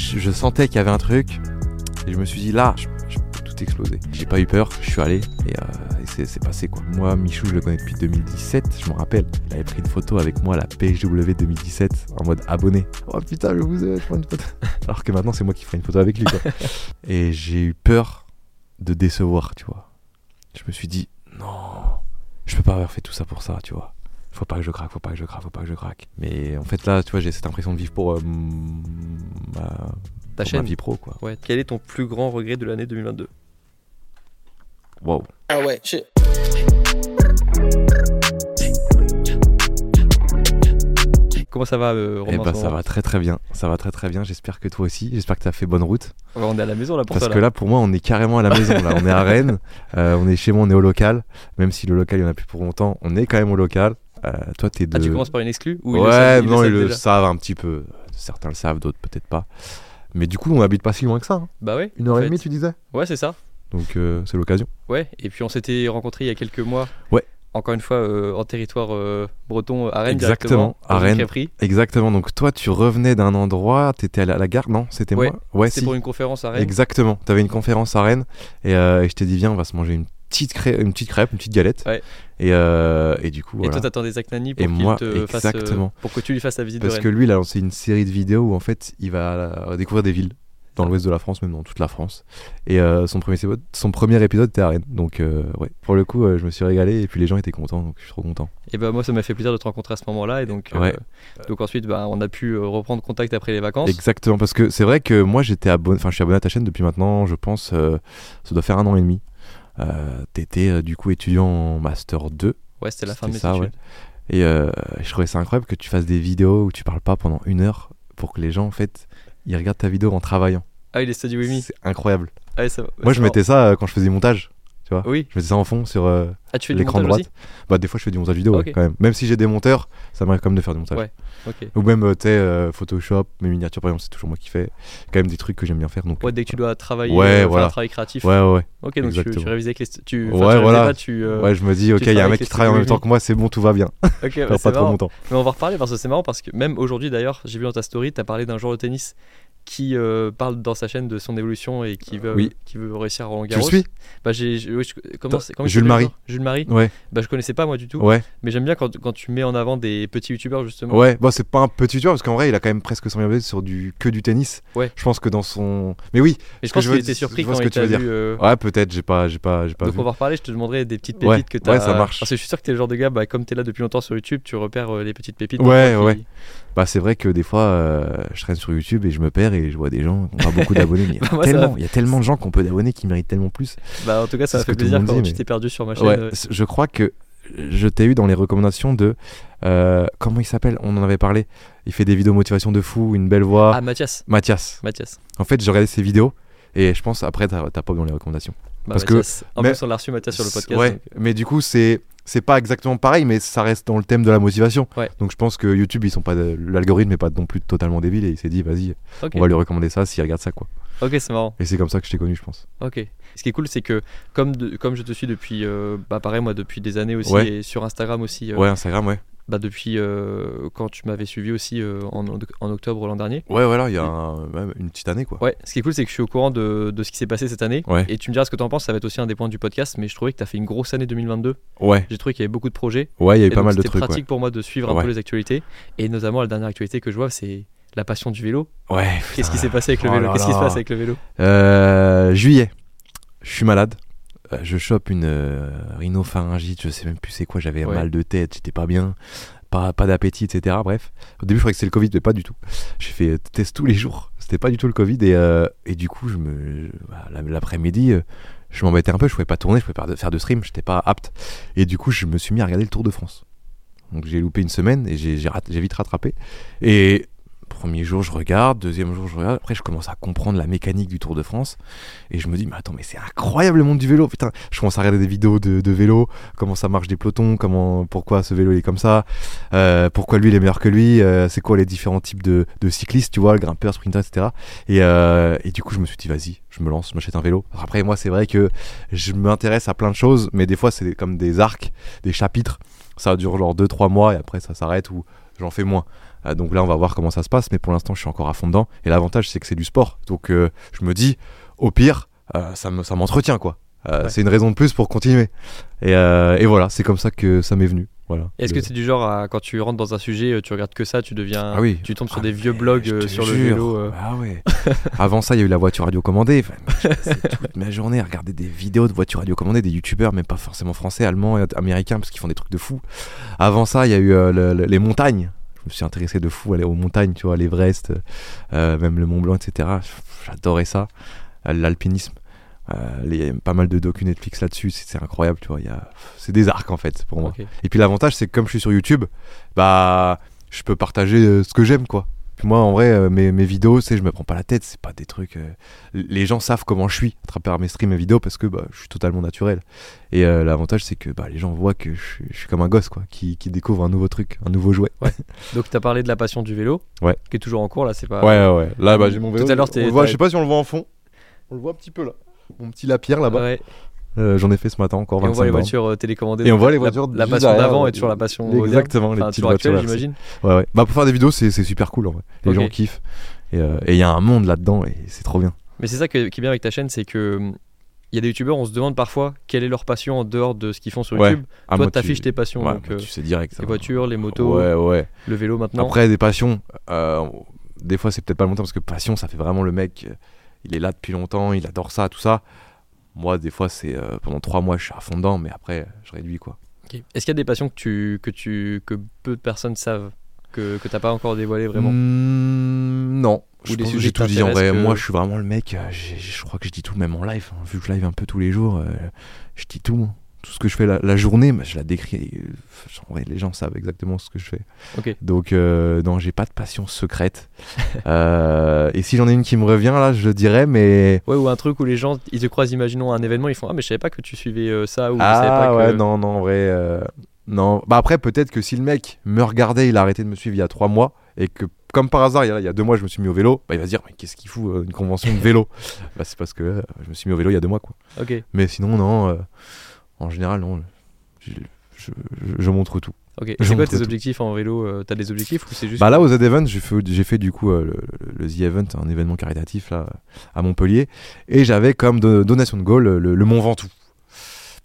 Je, je sentais qu'il y avait un truc et je me suis dit là, je, je peux tout exploser. J'ai pas eu peur, je suis allé et, euh, et c'est passé quoi. Moi, Michou, je le connais depuis 2017, je me rappelle. Il avait pris une photo avec moi à la PHW 2017 en mode abonné. Oh putain, je vous ai, je prends une photo. Alors que maintenant, c'est moi qui ferai une photo avec lui quoi. et j'ai eu peur de décevoir, tu vois. Je me suis dit non, je peux pas avoir fait tout ça pour ça, tu vois. Faut pas que je craque, faut pas que je craque, faut pas que je craque. Mais en fait là, tu vois, j'ai cette impression de vivre pour euh, ma, Ta pour ma chaîne vie pro quoi. Ouais. Quel est ton plus grand regret de l'année 2022 Wow. Ah ouais, shit. Comment ça va, euh, Eh Romain bah en ce ça moment va très très bien, ça va très très bien. J'espère que toi aussi. J'espère que tu as fait bonne route. Ouais, On est à la maison là pour Parce ça. que là, pour moi, on est carrément à la maison. Là, on est à Rennes. euh, on est chez moi, on est au local. Même si le local, il y en a plus pour longtemps, on est quand même au local. Euh, toi, t'es de. Ah, tu commences par une exclue ou ouais, savent- non, ils le déjà savent un petit peu. Certains le savent, d'autres peut-être pas. Mais du coup, on habite pas si loin que ça. hein. Bah ouais. Une heure et demie, tu disais? Ouais, c'est ça. Donc euh, c'est l'occasion. Ouais. Et puis on s'était rencontrés il y a quelques mois. Ouais. Encore une fois, euh, en territoire euh, breton, à Rennes Exactement, à Rennes. crêperie. Exactement. Donc toi, tu revenais d'un endroit, t'étais à la gare, non? C'était Ouais, moi? Ouais, si. pour une conférence à Rennes. Exactement. Tu avais une conférence à Rennes et, et je t'ai dit viens, on va se manger une petite, une petite crêpe, une petite galette. Ouais. Et, euh, et du coup, Et voilà. toi, t'attendais Zach Nani pour Et moi, te fasse, euh, exactement. pour que tu lui fasses la visite Parce de que lui, il a lancé une série de vidéos où en fait, il va euh, découvrir des villes dans l'ouest de la France, même dans toute la France. Et euh, son, premier, son premier épisode était à Rennes. Donc, euh, ouais, pour le coup, euh, je me suis régalé et puis les gens étaient contents, donc je suis trop content. Et bah moi, ça m'a fait plaisir de te rencontrer à ce moment-là. Et donc, Ouais. donc ensuite, bah, on a pu reprendre contact après les vacances. Exactement, parce que c'est vrai que moi, j'étais abonné, enfin, je suis abonné à ta chaîne depuis maintenant, je pense, ça doit faire un an et demi. Euh, T'étais euh, du coup étudiant en Master 2. Ouais, c'était la fin de mes ça, études. ouais. Et euh, je trouvais ça incroyable que tu fasses des vidéos où tu parles pas pendant une heure pour que les gens, en fait, ils regardent ta vidéo en travaillant. Ah, il est study with me. C'est incroyable. Ah, ça- Moi, je mettais ça quand je faisais montage. Tu vois Oui. Je mettais ça en fond sur euh, Ah, l'écran droite. Bah, des fois, je fais du montage vidéo ouais, quand même. Même si j'ai des monteurs, ça m'arrive quand même de faire du montage. Ouais. Ou même, euh, tu sais, euh, Photoshop, mes miniatures, par exemple, c'est toujours moi qui fais. Quand même des trucs que j'aime bien faire. Donc, Ouais, dès que tu dois travailler, Ouais, faire voilà. un travail créatif. ouais, ouais. Ok, donc tu, tu révisais avec les. Tu, Ouais, tu voilà. pas, tu, Ouais, je me dis, ok, il y a un mec qui travaille en même temps que moi, c'est bon, tout va bien. Ok, bah, pas trop marrant. mon temps. Mais on va reparler parce que c'est marrant parce que même aujourd'hui d'ailleurs, j'ai vu dans ta story, tu as parlé d'un joueur de tennis qui euh, parle dans sa chaîne de son évolution et qui veut, Oui. qui veut réussir à Roland Tu Garros. le suis bah, j'ai, j'ai- oui, je- comment comment Jules Marie. Jules Marie? Ouais, Bah, je connaissais pas moi du tout. ouais. Mais j'aime bien quand, quand tu mets en avant des petits youtubeurs justement. Ouais, bon, c'est pas un petit tueur parce qu'en vrai, il a quand même presque 100 000 abonnés sur du que du tennis. Ouais. Je pense que dans son. Mais oui. Et je que pense veux était dire- surpris quand ce que tu veux vu. dire. euh, Ouais, peut-être, j'ai pas, j'ai pas, j'ai pas Donc vu. on va reparler, je te demanderai des petites pépites Ouais, que tu ouais, ça marche. Parce que je suis sûr que t'es le genre de gars, bah, comme t'es là depuis longtemps sur YouTube, tu repères euh, les petites pépites. Ouais, ouais. Bah, c'est vrai que des fois, je traîne sur YouTube et je me perds et je vois des gens qui ont pas beaucoup d'abonnés. Mais il y, a tellement- va. il y a tellement de gens qui ont peu d'abonnés qui méritent tellement plus. Bah en tout cas, ça m'a fait que plaisir quand dit, tu mais- t'es perdu sur ma chaîne. Ouais, je crois que je t'ai eu dans les recommandations de. euh, comment il s'appelle? On en avait parlé. Il fait des vidéos motivation de fou, une belle voix. Ah, Mathias. Mathias. Mathias. En fait, j'ai regardé ses vidéos et je pense après, t'as pas eu dans les recommandations. Bah, Parce que- Mathias. En mais- plus, on a reçu Mathias sur le podcast. Ouais, donc, euh, mais du coup, c'est c'est pas exactement pareil, mais ça reste dans le thème de la motivation. Ouais. Donc je pense que YouTube, ils sont pas de- l'algorithme est pas non plus totalement débile et il s'est dit, vas-y, on va lui recommander ça s'il regarde ça, quoi. ok, c'est marrant. Et c'est comme ça que je t'ai connu, je pense. Ok. Ce qui est cool, c'est que comme, de- comme je te suis depuis, euh, bah pareil, moi depuis des années aussi, Ouais. et sur Instagram aussi, euh, Ouais, Instagram, ouais. Bah depuis euh, quand tu m'avais suivi aussi euh, en, en octobre l'an dernier. Ouais, voilà, il y a un- même une petite année, quoi. Ouais, ce qui est cool, c'est que je suis au courant de, de ce qui s'est passé cette année. Ouais. Et tu me diras ce que tu en penses, ça va être aussi un des points du podcast, mais je trouvais que tu as fait une grosse année 2022. Ouais, J'ai trouvé qu'il y avait beaucoup de projets. ouais, il y a eu Et pas donc, mal de c'était trucs, pratique pour moi de suivre un Ouais. peu les actualités. Et notamment, la dernière actualité que je vois, c'est la passion du vélo. ouais. Qu'est-ce qui s'est passé avec le Oh vélo? Qu'est-ce qui se passe avec le vélo? Euh, juillet, je suis malade. Euh, Je chope une euh, rhinopharyngite, je sais même plus c'est quoi, j'avais Ouais. un mal de tête, j'étais pas bien, pas, pas d'appétit, etc. Bref, au début je croyais que c'était le Covid, mais pas du tout. J'ai fait euh, test tous les jours, c'était pas du tout le Covid, et, et du coup, je me, bah, la- l'après-midi, je m'embêtais un peu, je pouvais pas tourner, je pouvais pas faire de stream, j'étais pas apte. Et du coup, je me suis mis à regarder le Tour de France. Donc j'ai loupé une semaine et j'ai vite rattrapé. Et Premier jour, je regarde. Deuxième jour, je regarde. Après, je commence à comprendre la mécanique du Tour de France. Et je me dis, mais attends, mais c'est incroyable le monde du vélo. Putain, je commence à regarder des vidéos de, vélo, comment ça marche des pelotons, comment, pourquoi ce vélo il est comme ça, euh, pourquoi lui il est meilleur que lui, euh, c'est quoi les différents types de, cyclistes, tu vois, le grimpeur, sprinter, etc. Et, euh, et du coup, je me suis dit, vas-y, je me lance, je m'achète un vélo. Après, moi, c'est vrai que je m'intéresse à plein de choses, mais des fois, c'est comme des arcs, des chapitres. Ça dure genre 2-3 mois et après, ça s'arrête ou j'en fais moins. Euh, donc là, on va voir comment ça se passe, mais pour l'instant, je suis encore à fond dedans. Et l'avantage, c'est que c'est du sport. Donc euh, je me dis, au pire, euh, ça me- ça m'entretient, quoi. Euh, Ouais. C'est une raison de plus pour continuer. Et, euh, et voilà, c'est comme ça que ça m'est venu. Voilà. Est-ce que c'est du genre, à- quand tu rentres dans un sujet, tu regardes que ça, tu deviens. Ah oui. Tu tombes sur Ah, des vieux blogs euh, sur le vélo. Ah ouais. Avant ça, il y a eu la voiture radiocommandée. Enfin, toute ma journée à regarder des vidéos de voitures radiocommandées, des youtubeurs, mais pas forcément français, allemands et américains, parce qu'ils font des trucs de fou. Avant ça, il y a eu le- le- les montagnes. Je me suis intéressé de fou aller aux montagnes, tu vois, l'Everest, euh, même le Mont Blanc, etc. J'adorais ça. Euh, L'alpinisme. Euh, il y a pas mal de docu Netflix là-dessus, c'est c'est incroyable, tu vois. C'est des arcs en fait pour moi. Et puis l'avantage, c'est que comme je suis sur YouTube, bah, je peux partager ce que j'aime, quoi. Puis moi, en vrai, euh, mes, mes vidéos, c'est, je me prends pas la tête, c'est pas des trucs. euh, Les gens savent comment je suis à travers mes streams et vidéos parce que bah, je suis totalement naturel. Et euh, l'avantage, c'est que bah, les gens voient que je, suis- je suis comme un gosse, quoi, qui, qui découvre un nouveau truc, un nouveau jouet. Donc, tu as parlé de la passion du vélo, Ouais. qui est toujours en cours, là, c'est pas. Ouais, ouais. Là, bah, j'ai mon vélo. Tout à l'heure, je sais pas si on le voit en fond. On le voit un petit peu là. Mon petit lapierre là-bas. Ouais. Euh, J'en ai fait ce matin encore Et on 25 voit les voitures euh, télécommandées. Et on voit les voitures La, passion d'avant euh, est toujours la passion. Exactement, les Enfin, petites voitures j'imagine. Ouais, ouais. Bah, pour faire des vidéos, c'est super cool en vrai. Les gens kiffent. Et euh, il y a un monde là-dedans et c'est trop bien. Mais c'est ça que- qui est bien avec ta chaîne, c'est que. Il y a des youtubeurs, on se demande parfois quelle est leur passion en dehors de ce qu'ils font sur Ouais. YouTube. Ah, Toi, t'affiches tu- tes passions, Ouais, donc moi, euh, tu sais direct. les voitures, les motos, Ouais, le vélo maintenant. Après, des passions, euh, des fois, c'est peut-être pas terme parce que passion, ça fait vraiment le mec, euh, il est là depuis longtemps, il adore ça, tout ça. Moi, des fois, c'est euh, pendant trois mois, je suis à fond dedans, mais après, je réduis quoi. Est-ce qu'il y a des passions que, tu, que, tu, que peu de personnes savent, que, que t'as pas encore dévoilé vraiment? Hmm, non. Ou Je j'ai tout dit en vrai. que- Moi, je suis vraiment le mec. euh, je crois que je dis tout, même en live. hein. Vu que je live un peu tous les jours, euh, je dis tout. Tout ce que je fais la, la journée, bah, je la décris. euh, En vrai, les gens savent exactement ce que je fais. Donc, euh, non, j'ai pas de passion secrète. Euh, et si j'en ai une qui me revient, là, je le dirais, mais. Ouais, ou un truc où les gens, ils te croisent, imaginons, un événement, ils font Ah, mais je savais pas que tu suivais euh, ça, ou je Ah pas ouais, que. non, non, en vrai. non. Bah après, peut-être que si le mec me regardait, il a arrêté de me suivre il y a trois mois, et que, comme par hasard, il y a, il y a deux mois, je me suis mis au vélo, bah il va se dire, mais qu'est-ce qu'il fout, une convention de vélo? Bah c'est parce que euh, je me suis mis au vélo il y a deux mois, quoi. Ok, Mais sinon, non, euh, en général, non. Je, je- je- je montre tout. ok. C'est quoi tes tout. objectifs en vélo euh, T'as des objectifs ou c'est juste. Bah là, aux Z-Event, j'ai fait, j'ai fait du coup euh, le, le- The Event, un événement caritatif là, à Montpellier, et j'avais comme do- donation de goal le, le Mont Ventoux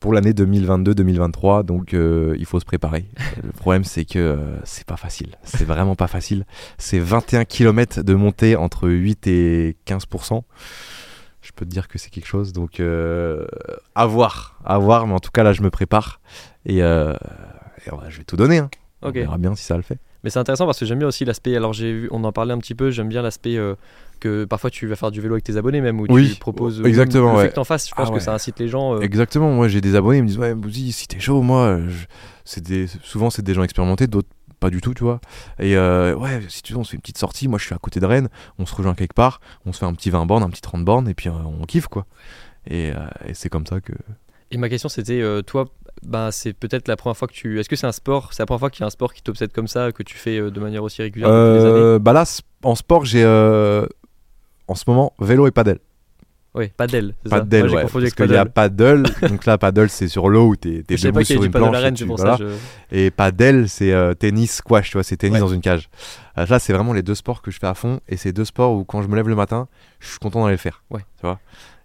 pour l'année 2022-2023, donc euh, il faut se préparer. le problème, c'est que c'est pas facile, c'est vraiment pas facile. C'est 21 km de montée entre 8 et 15%. Je peux te dire que c'est quelque chose, donc euh, à voir, à voir, mais en tout cas là, je me prépare et, euh, et, ouais, je vais tout donner. hein. On verra bien si ça le fait. Mais c'est intéressant parce que j'aime bien aussi l'aspect. Alors, j'ai vu, on en parlait un petit peu, j'aime bien l'aspect euh, que parfois tu vas faire du vélo avec tes abonnés, même où Oui, tu proposes. exactement, Le ouais. fait que t'en fasses, je pense Ah que ça incite les gens. euh, Exactement, moi j'ai des abonnés, ils me disent ouais Bouzy, si t'es chaud, moi, euh, je- c'est des... souvent c'est des gens expérimentés, d'autres pas du tout, tu vois. Et euh, ouais, si tu veux, on se fait une petite sortie, moi je suis à côté de Rennes, on se rejoint quelque part, on se fait un petit 20 bornes, un petit 30 bornes, et puis euh, on kiffe quoi. Et, euh, et c'est comme ça que... Et ma question c'était, euh, toi, bah, c'est peut-être la première fois que tu. Est-ce que c'est un sport C'est la première fois qu'il y a un sport qui t'obsède comme ça, que tu fais de manière aussi régulière depuis des années? bah là, en sport, j'ai en ce moment vélo et padel. Oui, paddle. c'est ça Paddle, Moi, ouais, confondu parce qu'il y a paddle. paddle, donc là paddle c'est sur l'eau où t'es savais debout pas sur une paddle planche Rennes, tu- c'est pour voilà. ça. je- Et padel, c'est euh, tennis squash, tu vois, c'est tennis Ouais. dans une cage. Euh, là, c'est vraiment les deux sports que je fais à fond, et c'est deux sports où quand je me lève le matin, je suis content d'aller le faire. Ouais. Tu vois.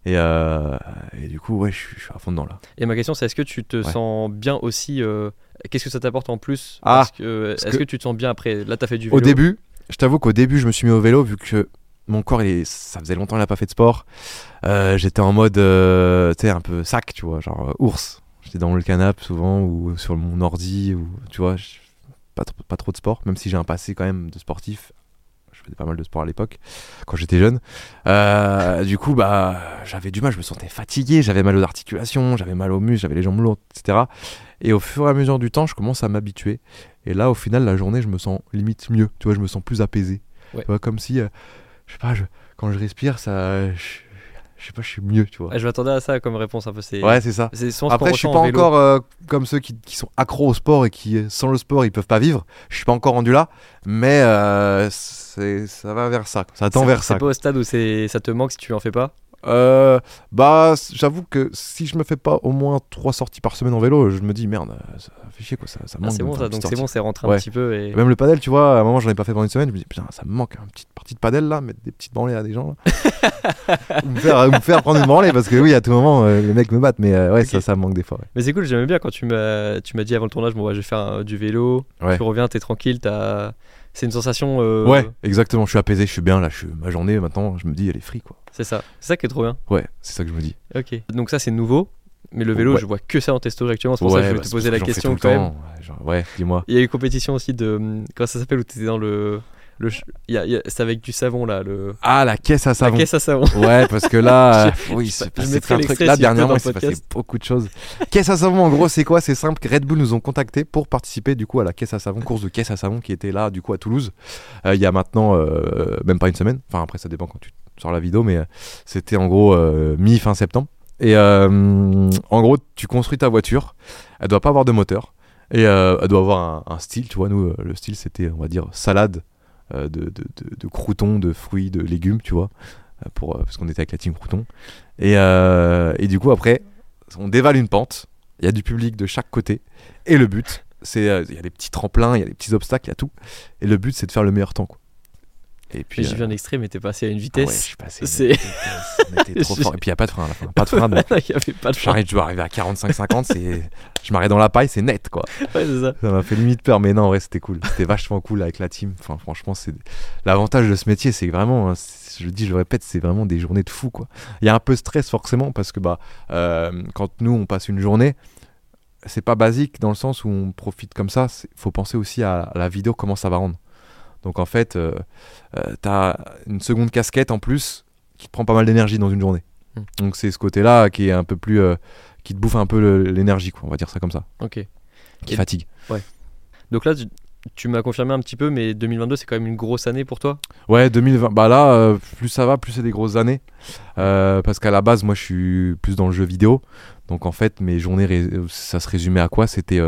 Et, euh, et du coup, ouais, je suis, je suis à fond dedans là. Et ma question c'est, est-ce que tu te sens bien aussi euh, Qu'est-ce que ça t'apporte en plus Ah, que, Est-ce que- que... tu te sens bien après Là, t'as fait du vélo? Au début, je t'avoue qu'au début, je me suis mis au vélo vu que mon corps, il est- ça faisait longtemps qu'il n'a pas fait de sport. Euh, J'étais en mode, euh, tu sais, un peu sac, tu vois, genre euh, ours. J'étais dans le canapé souvent ou sur mon ordi, ou tu vois, pas, trop- pas trop de sport, même si j'ai un passé quand même de sportif. Je faisais pas mal de sport à l'époque, quand j'étais jeune. Euh, du coup, bah, j'avais du mal, je me sentais fatigué, j'avais mal aux articulations, j'avais mal aux muscles, j'avais les jambes lourdes, etc. Et au fur et à mesure du temps, je commence à m'habituer. Et là, au final, la journée, je me sens limite mieux. Tu vois, je me sens plus apaisé. Ouais. Tu vois, comme si, je sais pas, je- quand je respire, ça. Je, je sais pas, je suis mieux, tu vois. Ah, je m'attendais à ça comme réponse un peu. C'est Ouais, c'est ça. c'est Après, je suis pas en encore euh, comme ceux qui, qui sont accros au sport et qui, sans le sport, ils peuvent pas vivre. Je suis pas encore rendu là, mais euh, c'est- ça va vers ça. Ça tend C'est- vers C'est ça. pas au stade où c'est ça te manque si tu en fais pas? Euh, bah, j'avoue que si je me fais pas au moins trois sorties par semaine en vélo, je me dis merde, euh, ça fait chier quoi. Ça, ça Ah, manque c'est bon ça, donc c'est bon, c'est rentré Ouais. un petit peu et même le padel, tu vois, à un moment j'en ai pas fait pendant une semaine, je me dis putain, ça me manque, une petite partie de padel là, mettre des petites branlées à des gens là. ou, me faire, me faire prendre une branlée parce que oui, à tout moment, euh, les mecs me battent, mais euh, ouais, ça, ça me manque des fois. ouais. Mais c'est cool, j'aimais bien quand tu m'as tu m'as dit avant le tournage, bon, ouais, je vais faire du vélo. Tu reviens, t'es tranquille, t'as. C'est une sensation. euh, Ouais, exactement, je suis apaisé, je suis bien là, je suis... ma journée maintenant, je me dis elle est free quoi. C'est ça. C'est ça qui est trop bien. Ouais, c'est ça que je me dis. Ok. Donc ça c'est nouveau. Mais le vélo, Ouais. je vois que ça en testo actuellement. C'est pour ça que je vais bah, te poser la question quand même. Ouais, genre, ouais, dis-moi. Il y a eu compétition aussi de. hum, Comment ça s'appelle où t'étais dans le. Le y a- y a- C'est avec du savon là. Le... Ah, la caisse à La savon. caisse à savon. Ouais, parce que là, oui, c'est trucs. l'extrait Là, dernièrement, il s'est passé beaucoup de choses. Caisse à savon, en gros, c'est quoi? C'est simple. Red Bull nous ont contactés pour participer du coup à la caisse à savon, course de caisse à savon qui était là du coup à Toulouse. Euh, Il y a maintenant euh, même pas une semaine. Enfin, après, ça dépend quand tu sors la vidéo, mais euh, c'était en gros euh, mi-fin septembre. Et en gros, tu construis ta voiture. Elle doit pas avoir de moteur. Et euh, elle doit avoir un, un style, tu vois. Nous, le style, c'était, on va dire, salade de, de, de- de croûtons, de fruits, de légumes, tu vois. euh, Pour, euh, parce qu'on était avec la team crouton. Et, euh, du coup, après, on dévale une pente. Il y a du public de chaque côté. Et le but, c'est. euh, Il y a des petits tremplins, il y a des petits obstacles, il y a tout. Et le but, c'est de faire le meilleur temps, quoi. Et puis. J'ai euh, vu un extrait, mais t'es passé à une ah ouais, je vitesse. suis passé. c'est- vitesse, trop fort. Et puis, il n'y a pas de frein à la fin. Pas de frein. donc Il y avait pas de frein. J'arrive, je dois arriver à 45-50. c'est... Je m'arrête dans la paille, c'est net, quoi. Ouais, c'est ça. Ça m'a fait limite peur, mais non, en vrai, c'était cool. C'était vachement cool avec la team. Enfin, franchement, c'est l'avantage de ce métier, c'est vraiment, hein, je le dis, je le répète, c'est vraiment des journées de fou, quoi. Il y a un peu de stress forcément parce que bah, euh, quand nous on passe une journée, c'est pas basique dans le sens où on profite comme ça. Il faut penser aussi à la vidéo, comment ça va rendre. Donc en fait, euh, euh, t'as une seconde casquette en plus qui te prend pas mal d'énergie dans une journée. Mm. Donc c'est ce côté-là qui est un peu plus, euh, qui te bouffe un peu l'énergie, quoi. On va dire ça comme ça, Ok. qui Et- fatigue. Donc là, tu, tu m'as confirmé un petit peu, mais 2022, c'est quand même une grosse année pour toi? Ouais, 2020. Bah là, euh, plus ça va, plus c'est des grosses années. Euh, parce qu'à la base, moi, je suis plus dans le jeu vidéo. Donc en fait, mes journées, ça se résumait à quoi? C'était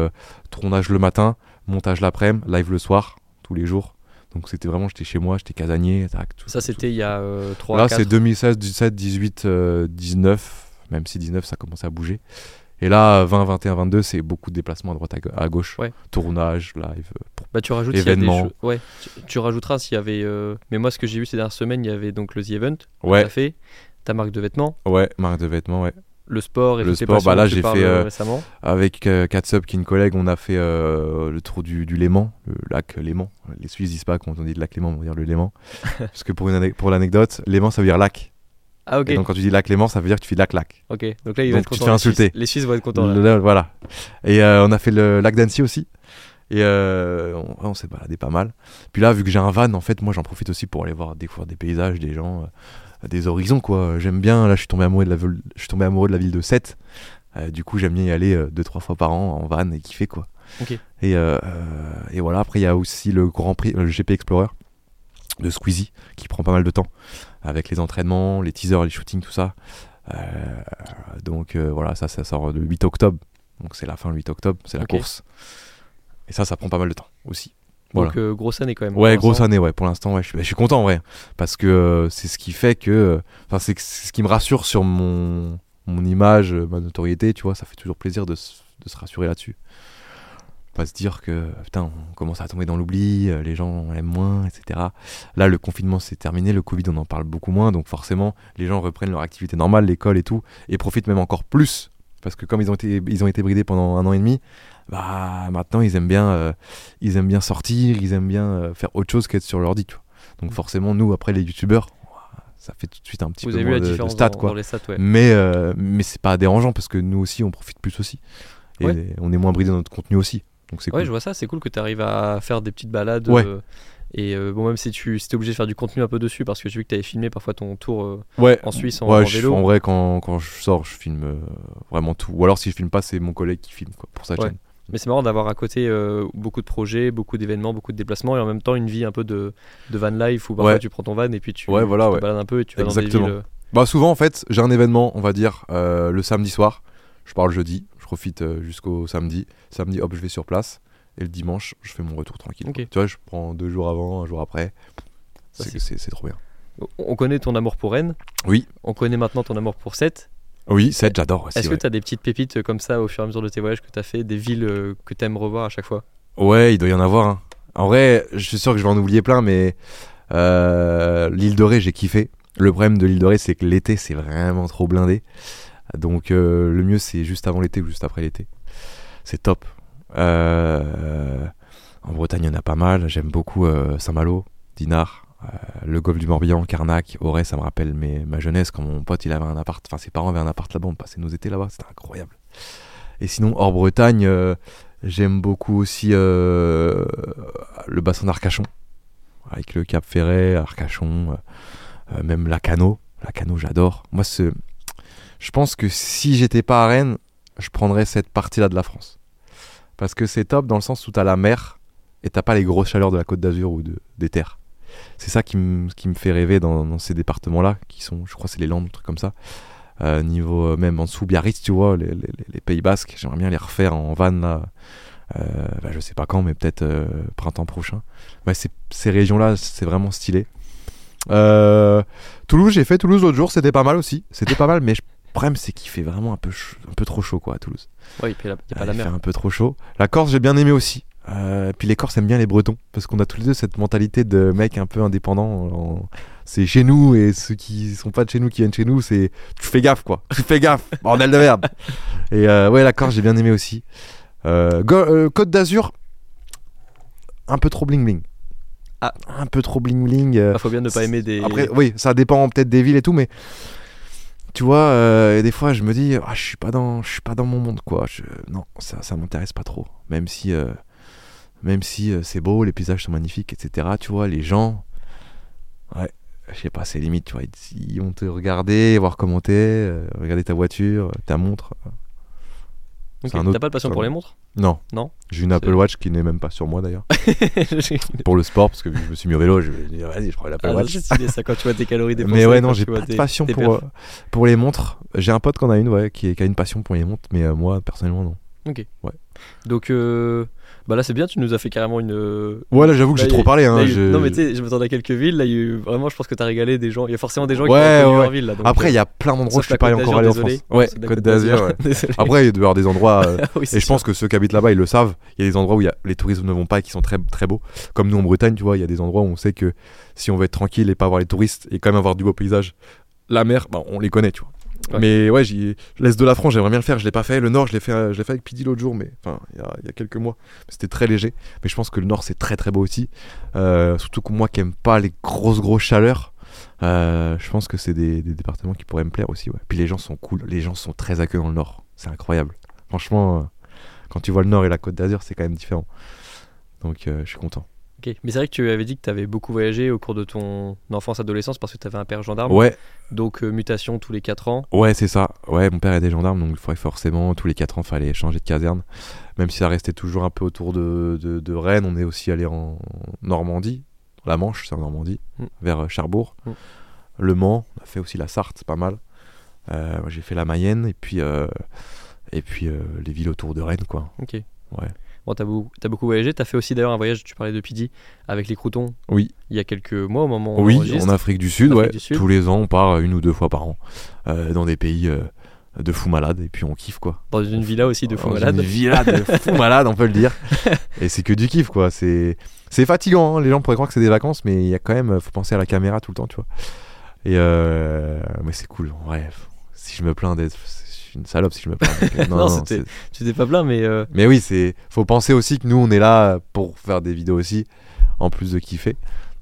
tournage le matin, montage l'après-midi, live le soir, tous les jours. Donc c'était vraiment, j'étais chez moi, j'étais casanier. tac, tout- Ça, c'était il y a euh, 3 Là, 4. c'est 2016, 17, 18, euh, 19, même si 19, ça commençait à bouger. Et là, 20, 21, 22, c'est beaucoup de déplacements à droite à, ga- à gauche. Ouais. Tournage, live. euh, Bah, tu rajoutes s'il y a des Ouais, tu, tu rajouteras s'il y avait. euh, Mais moi, ce que j'ai vu ces dernières semaines, il y avait donc le The Event. Ouais, Tu fait ta marque de vêtements, ouais, marque de vêtements, ouais. Le sport et Le sport, bah là, j'ai fait, euh, euh, récemment. Avec euh, Katsub, qui est une collègue, on a fait euh, le tour du, du Léman, le lac Léman. Les Suisses disent pas quand on dit le lac Léman, on va dire le Léman. Parce que pour, une ane- pour l'anecdote, Léman, ça veut dire lac. Ah, ok. Et donc quand tu dis lac Léman, ça veut dire que tu fais lac-lac. Ok. Donc là, il va Donc être tu te fais les Suisses- insulter. Les Suisses vont être contents. là. Le- voilà. Et on a fait le lac d'Annecy aussi. Et on, on s'est baladé pas mal. Puis là, vu que j'ai un van, en fait, moi j'en profite aussi pour aller voir, découvrir des paysages, des gens, des horizons, quoi. J'aime bien, là je suis tombé amoureux de la, ville- je suis tombé amoureux de la ville de Sète. Euh, du coup, j'aime bien y aller euh, deux, trois fois par an en van et kiffer, quoi. Et, euh, et voilà, après il y a aussi le Grand Prix, le GP Explorer de Squeezie qui prend pas mal de temps avec les entraînements, les teasers, les shootings, tout ça. Donc voilà, ça, ça sort le 8 octobre. Donc c'est la fin le 8 octobre, c'est la course. Et ça, ça prend pas mal de temps aussi. Voilà. Donc, euh, grosse année quand même. Ouais, pour grosse année, ouais. Pour l'instant, ouais, je, suis- je suis content en vrai. Parce que euh, c'est ce qui fait que. Enfin, c'est ce qui me rassure sur mon, mon image, ma notoriété, tu vois. Ça fait toujours plaisir de, se- de se rassurer là-dessus. Pas se dire que, putain, on commence à tomber dans l'oubli, euh, les gens aiment moins, etc. Là, le confinement c'est terminé, le Covid, on en parle beaucoup moins. Donc, forcément, les gens reprennent leur activité normale, l'école et tout, et profitent même encore plus. Parce que comme ils ont été, ils ont été bridés pendant un an et demi, bah maintenant ils aiment bien, euh, ils aiment bien sortir, ils aiment bien euh, faire autre chose qu'être sur l'ordi. Donc forcément, nous après les youtubeurs, ça fait tout de suite un petit Vous peu avez vu la de, de stats dans, quoi. dans les stats, ouais. Mais euh, mais c'est pas dérangeant parce que nous aussi on profite plus aussi et Ouais. on est moins bridé dans notre contenu aussi. Donc c'est Ouais, cool. je vois ça, c'est cool que tu arrives à faire des petites balades. Ouais. Et euh, bon, même si tu si es obligé de faire du contenu un peu dessus, parce que j'ai vu que tu avais filmé parfois ton tour euh, Ouais. en Suisse en, Ouais, en je- vélo. en vrai, quand, quand je sors, je filme euh, vraiment tout. Ou alors, si je filme pas, c'est mon collègue qui filme quoi, pour sa Ouais. chaîne. Mais c'est marrant d'avoir à côté beaucoup de projets, beaucoup d'événements, beaucoup de déplacements et en même temps une vie un peu de, de van life où parfois tu prends ton van et puis tu, Ouais, voilà, tu te ouais. balades un peu et tu vas Exactement. dans des villes. Bah souvent en fait, j'ai un événement, on va dire, le samedi soir. Je pars le jeudi, je profite jusqu'au samedi. Samedi, hop, je vais sur place. Et le dimanche, je fais mon retour tranquille. Tu vois, je prends deux jours avant, un jour après. C'est- c'est trop bien. On- On connaît ton amour pour Rennes. Oui. On connaît maintenant ton amour pour Sète. Oui, 7, j'adore aussi. Est-ce ouais. que tu as des petites pépites euh, comme ça au fur et à mesure de tes voyages que tu as fait, des villes euh, que tu aimes revoir à chaque fois? Ouais, il doit y en avoir. hein. En vrai, je suis sûr que je vais en oublier plein, mais euh, l'île de Ré, j'ai kiffé. Le problème de l'île de Ré, c'est que l'été, c'est vraiment trop blindé. Donc euh, le mieux, c'est juste avant l'été ou juste après l'été. C'est top. Euh, en Bretagne, il y en a pas mal. J'aime beaucoup euh, Saint-Malo, Dinard, euh, le golfe du Morbihan, Carnac, Auray. Ça me rappelle mes- ma jeunesse quand mon pote il avait un appart. Enfin, ses parents avaient un appart là-bas. On passait nos étés là-bas. C'était incroyable. Et sinon, hors Bretagne, j'aime beaucoup aussi le bassin d'Arcachon, avec le Cap Ferret, Arcachon, même Lacano. Lacano, j'adore. Moi, je pense que si j'étais pas à Rennes, je prendrais cette partie-là de la France. Parce que c'est top dans le sens où t'as la mer et t'as pas les grosses chaleurs de la Côte d'Azur ou de, des terres. C'est ça qui me fait rêver dans, ces départements-là, qui sont, je crois, c'est les Landes, un truc comme ça. Euh, niveau euh, même en dessous Biarritz, tu vois, les, Pays Basques, j'aimerais bien les refaire en van là. Euh, bah, je sais pas quand, mais peut-être euh, printemps prochain. Ouais, ces, régions-là, c'est vraiment stylé. Toulouse, j'ai fait Toulouse l'autre jour, c'était pas mal aussi. C'était pas mal, mais je- le problème c'est qu'il fait vraiment un peu, un peu trop chaud quoi à Toulouse. Oui, il pas la fait un peu trop chaud. La Corse, j'ai bien aimé aussi. Euh, puis les Corses aiment bien les Bretons parce qu'on a tous les deux cette mentalité de mec un peu indépendant. en- C'est chez nous et ceux qui sont pas de chez nous qui viennent chez nous, c'est tu fais gaffe quoi. Tu fais gaffe, bordel de merde. Et euh, ouais, la Corse, j'ai bien aimé aussi. Euh, Côte d'Azur, un peu trop bling bling. Ah. un peu trop bling bling. Il faut bien ne pas aimer des. après, oui, ça dépend peut-être des villes et tout, mais tu vois, euh, et des fois, je me dis, ah, je suis pas dans, je suis pas dans mon monde, quoi. Je- non, ça, ça m'intéresse pas trop. Même si, euh, même si euh, c'est beau, les paysages sont magnifiques, etc. Tu vois, les gens, ouais, je sais pas, c'est limite, tu vois, ils vont te regarder, voir comment t'es, euh, regarder ta voiture, ta montre. Ok, T'as pas de passion pour les montres Non. Non. J'ai une Apple Watch qui n'est même pas sur moi d'ailleurs. pour le sport, parce que je me suis mis au vélo, je vais dire, vas-y, je prends l'Apple Ah, Watch. c'est ça quand tu vois tes calories dépensées. Mais ouais, non, j'ai pas de passion tes pour, euh, pour les montres. J'ai un pote qui en a une, ouais, qui, qui a une passion pour les montres, mais euh, moi, personnellement, non. Donc, euh, bah là, c'est bien, tu nous as fait carrément une. euh, Ouais, là, j'avoue que j'ai trop parlé. Hein, eu- Non, mais tu sais, je m'attendais à quelques villes. Là, il y a eu... vraiment, je pense que t'as régalé des gens. Il y a forcément des gens qui ont connu ouais. leur ville. Là, donc, Après, euh, il y a plein d'endroits où sauf je suis pas encore allé en. France. Ouais, Côte d'Azur. Après, il doit y avoir des endroits. euh, oui, Et je pense que ceux qui habitent là-bas, ils le savent. Il y a des endroits où y a- les touristes ne vont pas et qui sont très, très beaux. Comme nous en Bretagne, tu vois, il y a des endroits où on sait que si on veut être tranquille et pas avoir les touristes et quand même avoir du beau paysage, la mer, bah, on les connaît, tu vois. Mais ouais, l'Est de la France, j'aimerais bien le faire. Je l'ai pas fait. Le Nord, je l'ai fait, fait avec Pidi l'autre jour, mais enfin, il y a, quelques mois. C'était très léger. Mais je pense que le Nord, c'est très très beau aussi. Euh, surtout que moi qui aime pas les grosses grosses chaleurs. euh, je pense que c'est des, départements qui pourraient me plaire aussi. Puis les gens sont cool. Les gens sont très accueillants dans le Nord. C'est incroyable. Franchement, euh, quand tu vois le Nord et la Côte d'Azur, c'est quand même différent. Donc je suis content. Mais c'est vrai que tu avais dit que tu avais beaucoup voyagé au cours de ton enfance-adolescence parce que tu avais un père gendarme. Ouais, Donc, euh, mutation tous les 4 ans. ouais, c'est ça. Ouais, mon père était gendarme, donc il faudrait forcément tous les 4 ans, fallait changer de caserne. Même si ça restait toujours un peu autour de, de, de Rennes, on est aussi allé en Normandie, la Manche, c'est en Normandie, Mm. vers euh, Cherbourg. Mm. Le Mans, on a fait aussi la Sarthe, c'est pas mal. Euh, j'ai fait la Mayenne et puis euh, et puis les villes autour de Rennes, quoi. Ok. Ouais. Bon, t'as beaucoup, beaucoup voyagé. T'as fait aussi d'ailleurs un voyage, tu parlais de Pidi, avec les croutons. Oui. Il y a quelques mois au moment où on Oui, en Afrique du Sud, Afrique ouais. du Sud. Tous les ans, on part une ou deux fois par an euh, dans des pays euh, de fous malades et puis on kiffe quoi. Dans une villa aussi de fous Dans malades. Une villa de fous malades, on peut le dire. Et c'est que du kiff quoi. C'est c'est fatigant. hein. Les gens pourraient croire que c'est des vacances, mais il y a quand même, faut penser à la caméra tout le temps, tu vois. Et euh, mais c'est cool. En vrai, si je me plains d'être, suis une salope si je me plains. Donc, non, Non, Tu t'es pas plein, mais euh, mais oui, c'est faut penser aussi que nous on est là pour faire des vidéos aussi, en plus de kiffer.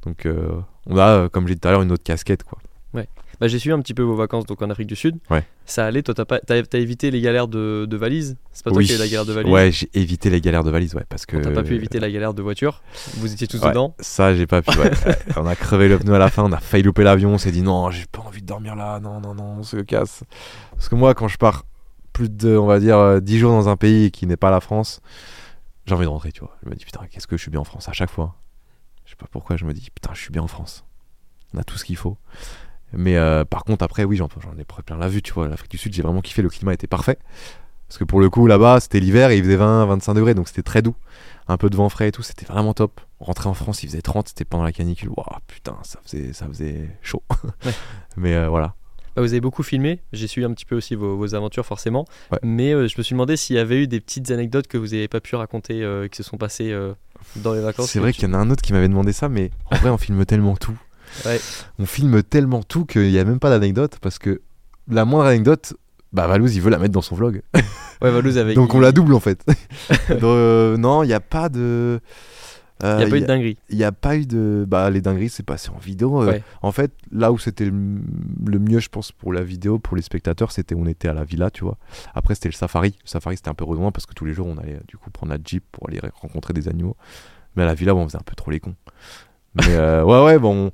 Donc euh, on a, comme j'ai dit tout à l'heure, une autre casquette quoi. bah, j'ai suivi un petit peu vos vacances donc en Afrique du Sud. Ouais. Ça allait. Toi, t'as pas, t'as, t'as évité les galères de, de valises? C'est pas toi qui as eu la galère de valises? Ouais, j'ai évité les galères de valises, ouais, parce que. T'as pas pu éviter la galère de voiture? Vous étiez tous Ouais, dedans? Ça, j'ai pas pu. ouais. Ouais, on a crevé le pneu à la fin, on a failli louper l'avion, on s'est dit non, j'ai pas envie de dormir là, non, non, non, on se casse. Parce que moi, quand je pars plus de, on va dire, euh, 10 jours dans un pays qui n'est pas la France, j'ai envie de rentrer, tu vois. Je me dis, putain, qu'est-ce que je suis bien en France à chaque fois. Je sais pas pourquoi, je me dis, putain, je suis bien en France. On a tout ce qu'il faut. Mais euh, par contre, après, oui, j'en ai plein la vue, tu vois. L'Afrique du Sud, j'ai vraiment kiffé, le climat était parfait. Parce que pour le coup, là-bas, c'était l'hiver et il faisait 20, 25 degrés, donc c'était très doux. Un peu de vent frais et tout, c'était vraiment top. Rentrer en France, il faisait 30, c'était pendant la canicule. Waouh, putain, ça faisait, ça faisait chaud. Ouais. Mais euh, voilà. Bah, vous avez beaucoup filmé, j'ai suivi un petit peu aussi vos, vos aventures forcément, Ouais. mais euh, je me suis demandé s'il y avait eu des petites anecdotes que vous n'avez pas pu raconter, euh, qui se sont passées euh, dans les vacances. C'est vrai tu- qu'il y en a un autre qui m'avait demandé ça, mais en vrai, on filme tellement tout. Ouais. On filme tellement tout qu'il n'y a même pas d'anecdote parce que la moindre anecdote, bah Valouz, il veut la mettre dans son vlog. Ouais, Valouz avec. Donc on la double en fait. Donc, non, il n'y a pas de. Il euh, n'y a pas eu de dinguerie. Il n'y a pas eu de. Bah, les dingueries, c'est passé en vidéo. Euh, Ouais. En fait, là où c'était le, le mieux, je pense, pour la vidéo, pour les spectateurs, c'était on était à la villa, tu vois. Après, c'était le safari. Le safari, c'était un peu redondant parce que tous les jours, on allait du coup prendre la jeep pour aller rencontrer des animaux. Mais à la villa, bon, on faisait un peu trop les cons. Mais euh, ouais, ouais, bon.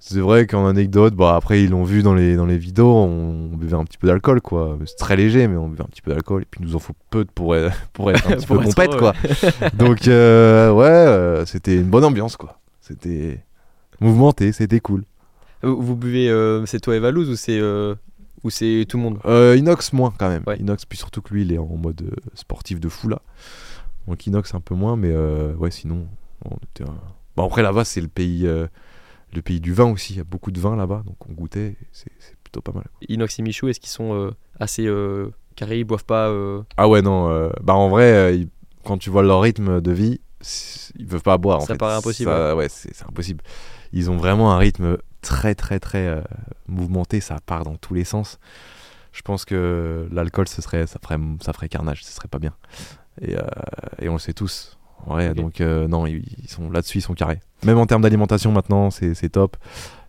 C'est vrai qu'en anecdote, bah après ils l'ont vu dans les, dans les vidéos, on, buvait un petit peu d'alcool quoi. C'est très léger, mais on buvait un petit peu d'alcool. Et puis il nous en faut peu pour, être- pour être un petit Pour peu compète quoi. Donc euh, ouais, euh, c'était une bonne ambiance quoi. C'était mouvementé, c'était cool. Vous, vous buvez, euh, c'est toi et Valouz ou c'est euh, ou c'est tout le monde? Euh, Inox moins quand même. Ouais. Inox, puis surtout que lui il est en mode euh, sportif de fou là. Donc Inox un peu moins, mais euh, ouais sinon on était. euh, Bon après là-bas c'est le pays, euh, le pays du vin aussi. Il y a beaucoup de vin là-bas, donc on goûtait. C'est plutôt pas mal. Inox et Michou, est-ce qu'ils sont euh, assez euh, carrés Ils boivent pas euh, Ah ouais non, bah en vrai ils- quand tu vois leur rythme de vie, ils peuvent pas boire. En Ça fait. paraît impossible, Ça- ouais, c'est impossible. Ils ont vraiment un rythme très très très mouvementé, ça part dans tous les sens. Je pense que l'alcool ce serait, ça ferait, ça ferait carnage, ce serait pas bien. Et, et on le sait tous. Ouais, donc euh, non, ils, ils sont là-dessus, ils sont carrés. Même en termes d'alimentation maintenant, c'est c'est top.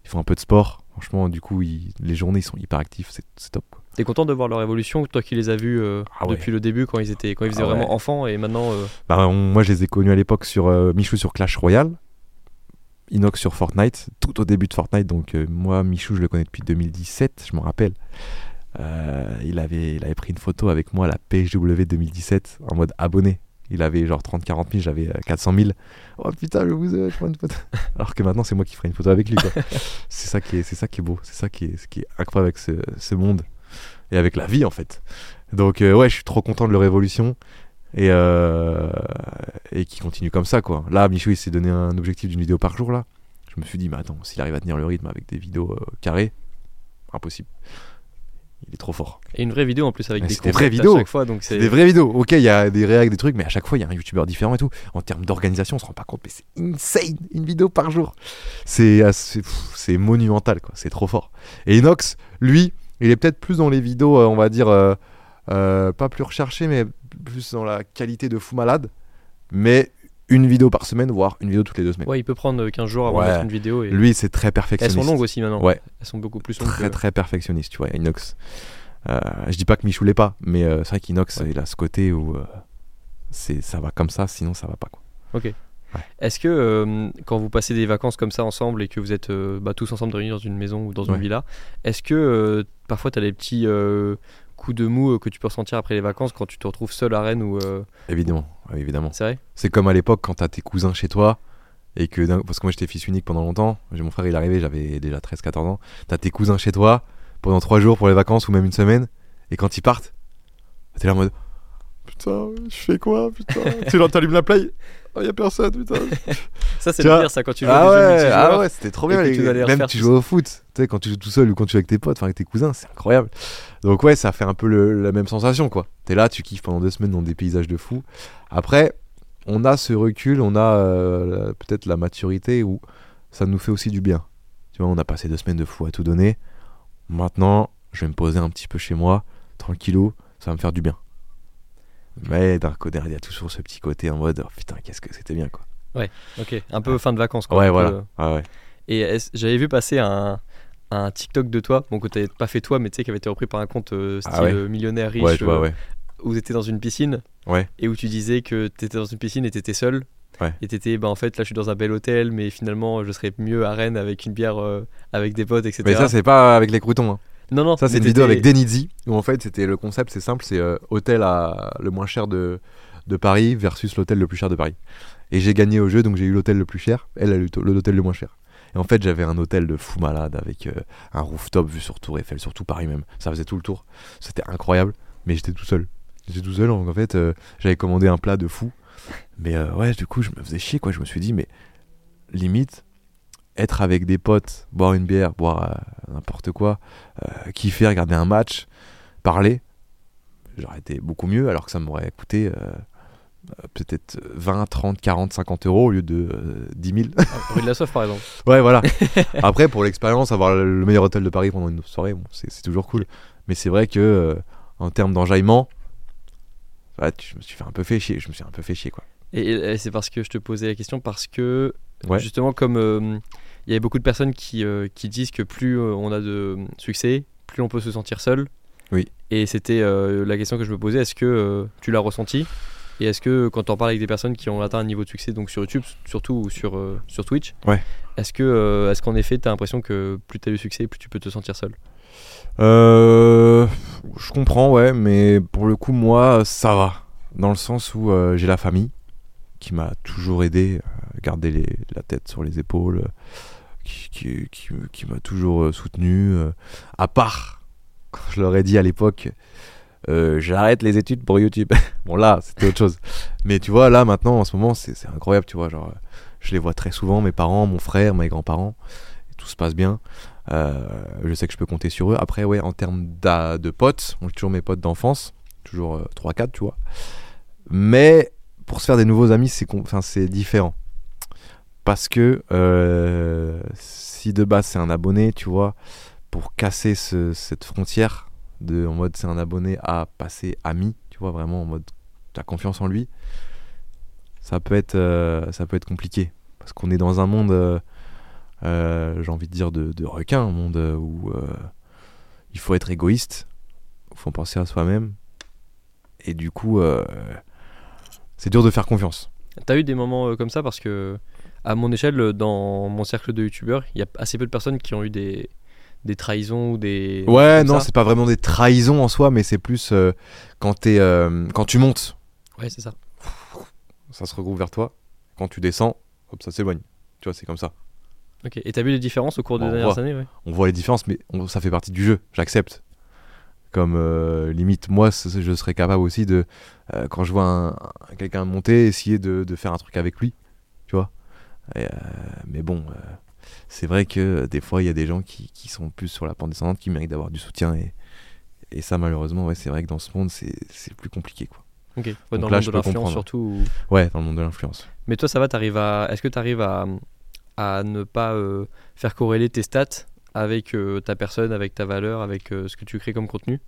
Ils font un peu de sport. Franchement, du coup, ils- les journées ils sont hyper actifs, c'est top. T'es content de voir leur évolution, toi qui les as vus euh, Ah ouais. depuis le début quand ils étaient, quand ils faisaient Ah ouais. vraiment enfants et maintenant. euh, Bah, on- moi, je les ai connus à l'époque sur Michou sur Clash Royale, Inox sur Fortnite, tout au début de Fortnite. Donc, moi, Michou, je le connais depuis 2017, je m'en rappelle. Euh, il, avait, il avait pris une photo avec moi à la PSW 2017 en mode abonné. Il avait genre 30-40 000, j'avais euh, 400 000. Oh putain, je vous ai, je prends une photo. Alors que maintenant, c'est moi qui ferai une photo avec lui. c'est ça qui est, c'est ça qui est beau, c'est ça qui est, ce qui est incroyable avec ce, ce monde et avec la vie en fait. Donc euh, ouais, je suis trop content de leur évolution et, euh, et qui continue comme ça quoi. Là, Michou il s'est donné un objectif d'une vidéo par jour là. Je me suis dit, mais attends, s'il arrive à tenir le rythme avec des vidéos euh, carrées, impossible. Il est trop fort. Et une vraie vidéo en plus avec Mais des c'est des vraies vidéos. à chaque fois, donc C'est des vraies vidéos. Ok, il y a des réacts, des trucs, mais à chaque fois il y a un youtubeur différent et tout. En termes d'organisation, on se rend pas compte, mais c'est insane, une vidéo par jour. C'est assez- pff, c'est monumental quoi. C'est trop fort. Et Inox, lui, il est peut-être plus dans les vidéos, euh, on va dire, euh, euh, pas plus recherché, mais plus dans la qualité de fou malade. Mais une vidéo par semaine, voire une vidéo toutes les deux semaines. Ouais, il peut prendre 15 jours avant Ouais. de mettre une vidéo. Et... Lui, c'est très Elles perfectionniste. sont longues aussi maintenant. Ouais. Elles sont beaucoup plus longues. très que- très perfectionniste, tu vois, Inox. Euh, je dis pas que Michou l'est pas, mais euh, c'est vrai qu'Inox, Ouais. il a ce côté où euh, c'est ça va comme ça, sinon ça va pas quoi. Ok. Est-ce que euh, quand vous passez des vacances comme ça ensemble et que vous êtes euh, bah, tous ensemble réunis dans une maison ou dans une villa, est-ce que euh, parfois tu as des petits euh, coups de mou euh, que tu peux ressentir après les vacances quand tu te retrouves seul à Rennes ou euh, Évidemment, évidemment. c'est vrai C'est comme à l'époque quand t'as tes cousins chez toi et que parce que moi j'étais fils unique pendant longtemps, j'ai mon frère il est arrivé, j'avais déjà 13-14 ans. T'as tes cousins chez toi pendant 3 jours pour les vacances ou même une semaine et quand ils partent, t'es là en mode putain, je fais quoi putain? Tu là, t'allumes la play, oh, y a personne putain. Ça c'est le pire ça quand tu joues ah jeux ouais, multijoueurs. ah ouais, c'était trop bien. les- tu Même tu joues au foot, tu sais, quand tu joues tout seul ou quand tu joues avec tes potes, enfin avec tes cousins, c'est incroyable. Donc ouais, ça fait un peu le- la même sensation quoi. T'es là, tu kiffes pendant deux semaines dans des paysages de fou. Après, on a ce recul, on a euh, peut-être la maturité où ça nous fait aussi du bien. Tu vois, on a passé deux semaines de fou à tout donner. Maintenant, je vais me poser un petit peu chez moi, tranquillou, ça va me faire du bien. Mais d'un côté, il y a toujours ce petit côté en mode oh, putain, qu'est-ce que c'était bien quoi. Ok, un peu fin de vacances quoi. Ouais, peu, voilà. euh, Ah ouais. Et j'avais vu passer un, un TikTok de toi, bon que t'avais pas fait toi, mais tu sais qui avait été repris par un compte euh, style Ah ouais. euh, millionnaire riche, Ouais, vois, euh, ouais. Où t'étais dans une piscine Ouais. et où tu disais que t'étais dans une piscine et t'étais seul. Ouais. Et t'étais, bah en fait là je suis dans un bel hôtel, mais finalement je serais mieux à Rennes avec une bière, euh, avec des potes, etc. Mais ça, c'est pas avec les croutons. hein. non, non, Ça, c'est une vidéo avec Denizzi, où en fait, c'était le concept, c'est simple, c'est euh, hôtel à le moins cher de, de Paris versus l'hôtel le plus cher de Paris. Et j'ai gagné au jeu, donc j'ai eu l'hôtel le plus cher. Elle a eu l'hôtel le moins cher. Et en fait, j'avais un hôtel de fou malade avec euh, un rooftop vu sur Tour Eiffel, sur tout Paris même. Ça faisait tout le tour. C'était incroyable, mais j'étais tout seul. J'étais tout seul, donc en fait, euh, j'avais commandé un plat de fou. Mais euh, ouais, du coup, je me faisais chier, quoi. Je me suis dit, mais limite, être avec des potes, boire une bière, boire n'importe quoi, kiffer, regarder un match, parler, j'aurais été beaucoup mieux, alors que ça m'aurait coûté euh, peut-être 20, 30, 40, 50 euros au lieu de 10 000. rue de la Soif par exemple. ouais, voilà. Après, pour l'expérience, avoir le meilleur hôtel de Paris pendant une soirée, bon, c'est toujours cool. Mais c'est vrai que euh, en termes d'enjaillement, je me suis fait un peu fait chier. Je me suis un peu fait chier quoi. Et, c'est parce que je te posais la question parce que justement comme euh, il y avait beaucoup de personnes qui, qui disent que plus on a de succès, plus on peut se sentir seul. Oui. Et c'était la question que je me posais. Est-ce que tu l'as ressenti? Et est-ce que quand on parle avec des personnes qui ont atteint un niveau de succès, donc sur YouTube surtout ou sur, euh, sur Twitch, ouais. est-ce que euh, est-ce qu'en effet tu as l'impression que plus tu as eu succès, plus tu peux te sentir seul? Euh, Je comprends, ouais, mais pour le coup, moi, ça va. Dans le sens où j'ai la famille qui m'a toujours aidé à garder la tête sur les épaules, qui, m'a toujours soutenu. à part, quand je leur ai dit à l'époque euh, j'arrête les études pour YouTube. bon là, c'était autre chose. Mais tu vois, là maintenant, en ce moment, c'est incroyable, tu vois. Euh, je les vois très souvent, mes parents, mon frère, mes grands-parents. Tout se passe bien. Euh, je sais que je peux compter sur eux. Après, ouais, en termes de potes, j'ai toujours mes potes d'enfance, toujours 3-4, tu vois. Mais pour se faire des nouveaux amis, c'est différent. Parce que si de base c'est un abonné, tu vois, pour casser cette frontière, de en mode c'est un abonné à passer ami, tu vois, vraiment en mode tu as confiance en lui, ça peut être, euh, ça peut être compliqué. Parce qu'on est dans un monde, euh, euh, j'ai envie de dire, de, de requin, un monde où il faut être égoïste, il faut penser à soi-même. Et du coup, c'est dur de faire confiance. T'as eu des moments comme ça parce que, à mon échelle, dans mon cercle de youtubeurs, il y a assez peu de personnes qui ont eu des, des trahisons ou des. Ouais, non, c'est pas vraiment des trahisons en soi, mais c'est plus euh, quand, es, euh, quand tu montes. Ouais, c'est ça. Ça se regroupe vers toi. Quand tu descends, hop, ça s'éloigne. Tu vois, c'est comme ça. Ok, et t'as vu les différences au cours des dernières années ouais. On voit les différences, mais ça fait partie du jeu, j'accepte. Comme euh, limite, moi, je serais capable aussi de, quand je vois quelqu'un monter, essayer de, de, faire un truc avec lui. Tu vois? Mais bon c'est vrai que euh, des fois, il y a des gens qui, qui, sont plus sur la pente descendante, qui méritent d'avoir du soutien. Et, et ça, malheureusement, ouais, c'est vrai que dans ce monde, c'est plus compliqué. Quoi. Ok, dans le monde de l'influence surtout Ouais, dans le monde de l'influence. Mais toi, ça va, arrives à... est-ce que tu arrives à, à ne pas euh, faire corréler tes stats avec euh, ta personne, avec ta valeur, avec ce que tu crées comme contenu?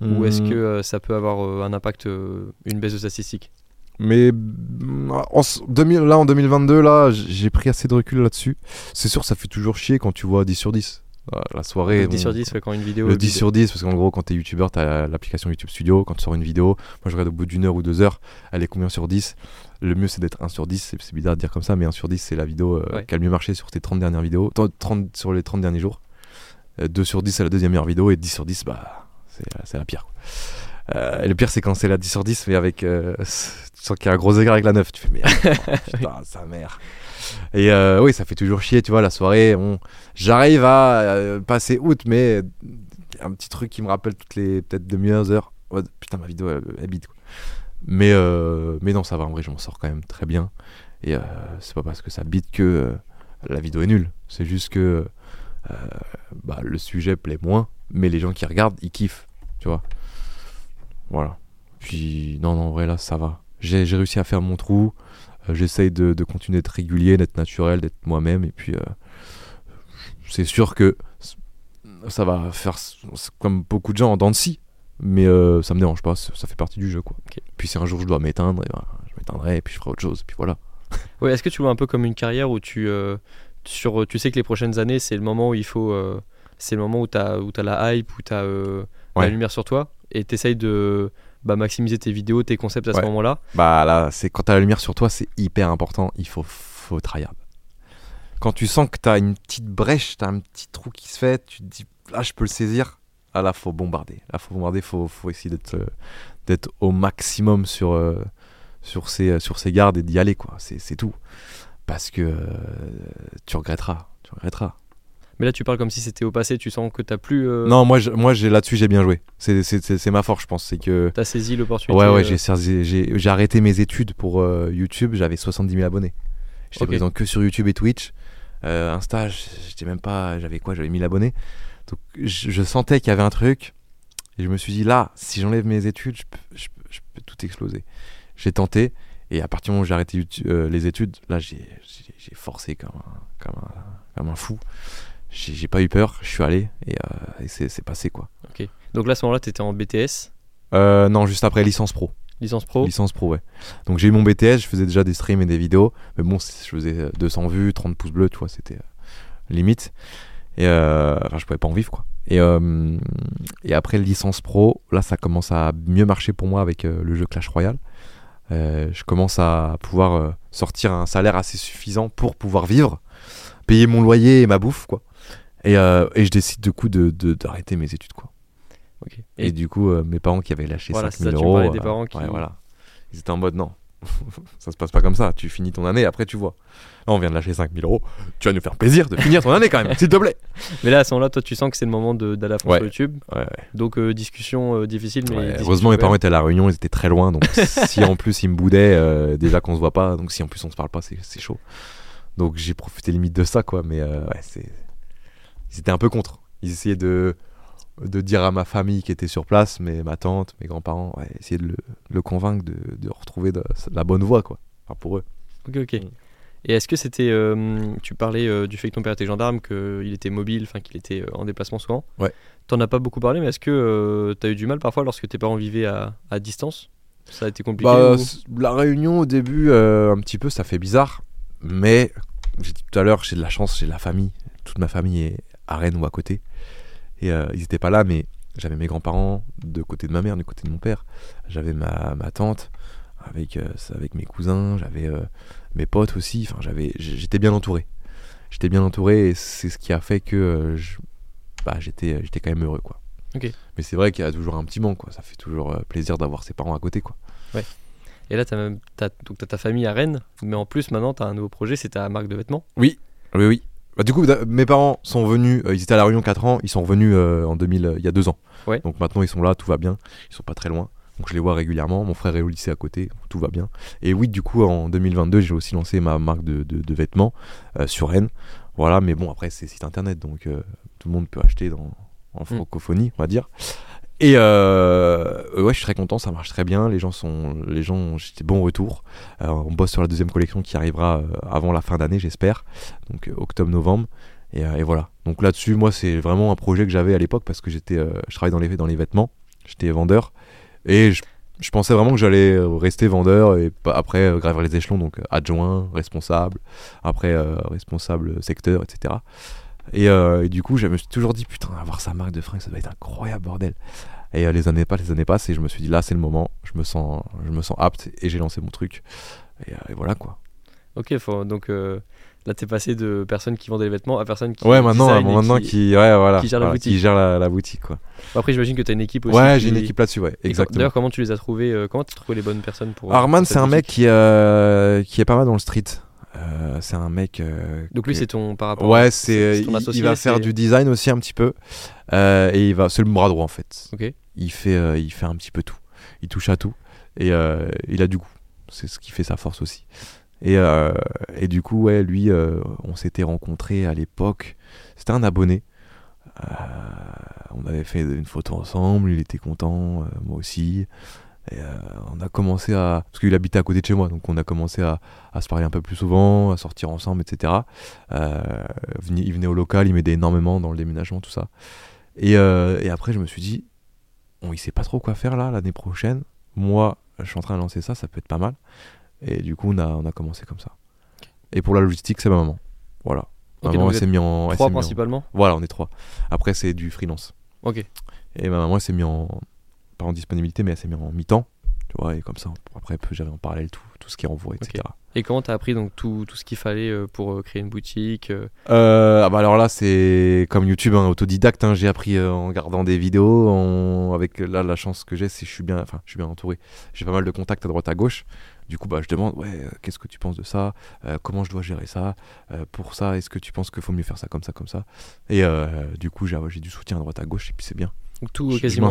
Ou est-ce hmm. que ça peut avoir un impact, une baisse de statistiques? Mais en, 2000, là, en 2022, là, j'ai pris assez de recul là-dessus. C'est sûr, ça fait toujours chier quand tu vois 10 sur 10. La soirée. Le 10 sur 10, quand une vidéo. Le 10 sur 10, parce qu'en gros, quand t'es youtubeur, t'as l'application YouTube Studio. Quand tu sors une vidéo, moi je regarde au bout d'une heure ou deux heures, elle est combien sur 10 Le mieux, c'est d'être 1 sur 10. C'est bizarre de dire comme ça, mais 1 sur 10, c'est la vidéo euh, qui a le mieux marché sur tes 30 dernières vidéos. 30, sur les 30 derniers jours. 2 euh, sur 10, c'est la deuxième meilleure vidéo. Et 10 sur 10, bah, c'est la pire. Euh, et le pire, c'est quand c'est la 10 sur 10, mais avec. Euh, tu sens qu'il y a un gros écart avec la 9. Tu fais, merde, putain, sa mère. Et euh, oui, ça fait toujours chier, tu vois, la soirée. J'arrive à passer août, mais un petit truc qui me rappelle toutes les peut-être demi-heures, heures. putain, ma vidéo, elle, bite. Quoi. Mais, mais non, ça va, en vrai, je m'en sors quand même très bien. Et c'est pas parce que ça bite que la vidéo est nulle. C'est juste que bah, le sujet plaît moins, mais les gens qui regardent, ils kiffent, tu vois. Voilà. Puis, non, non, en vrai, là, ça va. J'ai réussi à faire mon trou. Euh, j'essaye de, de, continuer d'être régulier, d'être naturel, d'être moi-même. Et puis, euh, c'est sûr que ça va faire comme beaucoup de gens en dents de scie. Mais euh, ça me dérange pas, ça, fait partie du jeu. quoi. Puis si un jour je dois m'éteindre, ben, je m'éteindrai et puis je ferai autre chose. Puis voilà. Ouais, Est-ce que tu vois un peu comme une carrière où tu, sur, tu sais que les prochaines années, c'est le moment où il faut. c'est le moment où tu as, as la hype, où tu as la lumière sur toi et t'essayes de bah, maximiser tes vidéos, tes concepts à ce moment-là? Bah là, c'est quand t'as la lumière sur toi, c'est hyper important. Il faut, faut tryhard. Quand tu sens que t'as une petite brèche, t'as un petit trou qui se fait, tu te dis là, je peux le saisir. Ah là, faut bombarder. Là, faut bombarder. Faut, faut essayer d'être, euh, d'être au maximum sur, euh, sur ses, sur ses gardes et d'y aller, quoi. C'est c'est tout. Parce que euh, tu regretteras. Tu regretteras. Mais là, tu parles comme si c'était au passé, tu sens que t'as plus. euh, Non, moi, je- moi j'ai là-dessus, j'ai bien joué. C'est- C'est c'est- c'est ma force, je pense. C'est que. T'as saisi l'opportunité. Ouais, ouais, euh, j'ai servi- j'ai j'ai arrêté mes études pour euh, YouTube, j'avais 70 000 abonnés. J'étais Ok. présent que sur YouTube et Twitch. Euh, Insta, j'étais même pas. J'avais quoi? J'avais 1000 abonnés. Donc je, je sentais qu'il y avait un truc. Et je me suis dit, là, si j'enlève mes études, je peux, je peux- je peux tout exploser. J'ai tenté. Et à partir du moment où j'ai arrêté euh, les études, là, j'ai forcé comme un, comme un, comme un fou. J'ai pas eu peur, je suis allé et, euh, et c'est passé quoi. Donc là, à ce moment-là, t'étais en BTS, Euh, non, juste après licence pro. licence pro? Licence pro, ouais. Donc j'ai eu mon BTS, je faisais déjà des streams et des vidéos. Mais bon, je faisais euh, 200 vues, 30 pouces bleus, tu vois, c'était limite. Et euh, enfin, je pouvais pas en vivre, quoi. Et, euh, et après licence pro, là, ça commence à mieux marcher pour moi avec euh, le jeu Clash Royale. Je commence à pouvoir sortir un salaire assez suffisant pour pouvoir vivre, payer mon loyer et ma bouffe, quoi. Et, et je décide du coup de- de- d'arrêter mes études, quoi. Et, Et, du coup, euh, mes parents qui avaient lâché Voilà, 5000 c'est ça, tu me euros. parlais des parents qui- ouais, voilà. Ils étaient en mode non. ça se passe pas comme ça. Tu finis ton année, après tu vois. Là, on vient de lâcher 5000 euros. Tu vas nous faire plaisir de finir ton année quand même, s'il te plaît. mais là, à ce moment-là, toi, tu sens que c'est le moment de- d'aller à fond Ouais. sur YouTube. Ouais, Donc, euh, discussion euh, difficile, mais. discussion Heureusement, mes parents étaient à la réunion, ils étaient très loin. Donc, si en plus ils me boudaient, euh, déjà qu'on se voit pas, donc si en plus on se parle pas, c'est chaud. Donc, j'ai profité limite de ça, quoi. Mais ouais, c'est. Ils étaient un peu contre. Ils essayaient de de dire à ma famille qui était sur place, mais ma tante, mes grands-parents, ouais, essayer de le, de le convaincre de, de retrouver de- la bonne voie, quoi. Enfin, pour eux. Ok, ok. Mm. Et est-ce que c'était. euh, tu parlais euh, du fait que ton père était gendarme, qu'il était mobile, enfin qu'il était euh, en déplacement souvent. Ouais. T'en as pas beaucoup parlé, mais est-ce que tu t'as eu du mal parfois lorsque tes parents vivaient à, à distance? Ça a été compliqué Bah, ou- la réunion au début, euh, un petit peu, ça fait bizarre. Mais, j'ai dit tout à l'heure, j'ai de la chance, j'ai de la famille. Toute ma famille est à Rennes ou à côté. Et euh, ils n'étaient pas là, mais j'avais mes grands-parents de côté de ma mère, du côté de mon père. J'avais ma, ma tante avec, euh, avec mes cousins, j'avais euh, mes potes aussi. Enfin, j'avais, j'étais bien entouré. J'étais bien entouré et c'est ce qui a fait que je- bah, j'étais, j'étais quand même heureux. Quoi. Mais c'est vrai qu'il y a toujours un petit manque. Quoi. Ça fait toujours plaisir d'avoir ses parents à côté. Quoi. Et là, t'as, donc t'as ta famille à Rennes, mais en plus, maintenant, t'as un nouveau projet, c'est ta marque de vêtements? Oui, oui. Bah, du coup, mes parents sont venus, euh, ils étaient à La Réunion 4 ans, ils sont revenus euh, en 2000, euh, il y a deux ans. Ouais. Donc maintenant, ils sont là, tout va bien. Ils sont pas très loin. Donc je les vois régulièrement. Mon frère est au lycée à côté, tout va bien. Et oui, du coup, en 2022, j'ai aussi lancé ma marque de, de- de vêtements euh, sur Rennes. Voilà, mais bon, après, c'est site internet, donc euh, tout le monde peut acheter dans, en francophonie, on va dire. Et euh, ouais, je suis très content, ça marche très bien. Les gens sont, les gens, j'ai des bons retours. Euh, on bosse sur la deuxième collection qui arrivera euh, avant la fin d'année, j'espère. Donc euh, octobre-novembre. Et, euh, et voilà. Donc là-dessus, moi, c'est vraiment un projet que j'avais à l'époque parce que j'étais, euh, je travaillais dans les, dans les vêtements. J'étais vendeur et je, je pensais vraiment que j'allais euh, rester vendeur et après euh, gravir les échelons, donc euh, adjoint, responsable, après euh, responsable secteur, etc. Et, euh, et du coup, je me suis toujours dit, putain, avoir sa marque de fringues, ça doit être incroyable, bordel. Et euh, les années passent, les années passent, et je me suis dit, là, c'est le moment, je me sens, je me sens apte, et j'ai lancé mon truc. Et, euh, et voilà, quoi. Ok, faut, donc là, t'es passé de personnes qui vendaient des vêtements à personnes qui. Ouais, maintenant, qui, ouais, voilà, qui gère la boutique. qui gère la, la boutique, quoi. Après, j'imagine que t'as une équipe aussi. Ouais, j'ai une équipe là-dessus, ouais, exactement. D'ailleurs, comment tu les as trouvés Comment t'as trouvé les bonnes personnes pour. Arman, c'est un mec qui est pas mal dans le street. Euh, c'est un mec. euh, Donc lui, que- c'est ton par rapport. Ouais, c'est, il, il va faire du design aussi un petit peu. Euh, et il va, c'est le bras droit en fait. Ok. Il fait, il fait un petit peu tout. Il touche à tout. Et il a du goût. C'est ce qui fait sa force aussi. Et, et du coup, ouais, lui, on s'était rencontrés à l'époque. C'était un abonné. On avait fait une photo ensemble. Il était content, moi aussi. Et euh, on a commencé à. Parce qu'il habitait à côté de chez moi, donc on a commencé à, à se parler un peu plus souvent, à sortir ensemble, etc. Euh, il venait au local, il m'aidait énormément dans le déménagement, tout ça. Et, euh, et après, je me suis dit, bon, il sait pas trop quoi faire là, l'année prochaine. Moi, je suis en train de lancer ça, ça peut être pas mal. Et du coup, on a, on a commencé comme ça. Et pour la logistique, c'est ma maman. Voilà. Ok, maman, s'est mis en. Trois en- principalement? Voilà, on est trois. Après, c'est du freelance. Ok. Et ma maman, elle s'est mis en. Pas en disponibilité, mais elle s'est en mi-temps. Tu vois, et comme ça, après, j'avais en parallèle tout, tout ce qui est envoie, etc. Et comment t'as appris donc tout, tout ce qu'il fallait euh, pour euh, créer une boutique euh, ah bah alors là, c'est comme YouTube, hein, autodidacte. hein, j'ai appris euh, en regardant des vidéos. en- Avec là, la chance que j'ai, c'est que je suis bien, enfin, je suis bien entouré. J'ai pas mal de contacts à droite à gauche. Du coup, bah, je demande, ouais, euh, qu'est-ce que tu penses de ça? Comment je dois gérer ça? Pour ça, est-ce que tu penses qu'il faut mieux faire ça comme ça, comme ça? Et du coup, j'ai du soutien à droite à gauche et puis c'est bien. Donc tout Je- quasiment.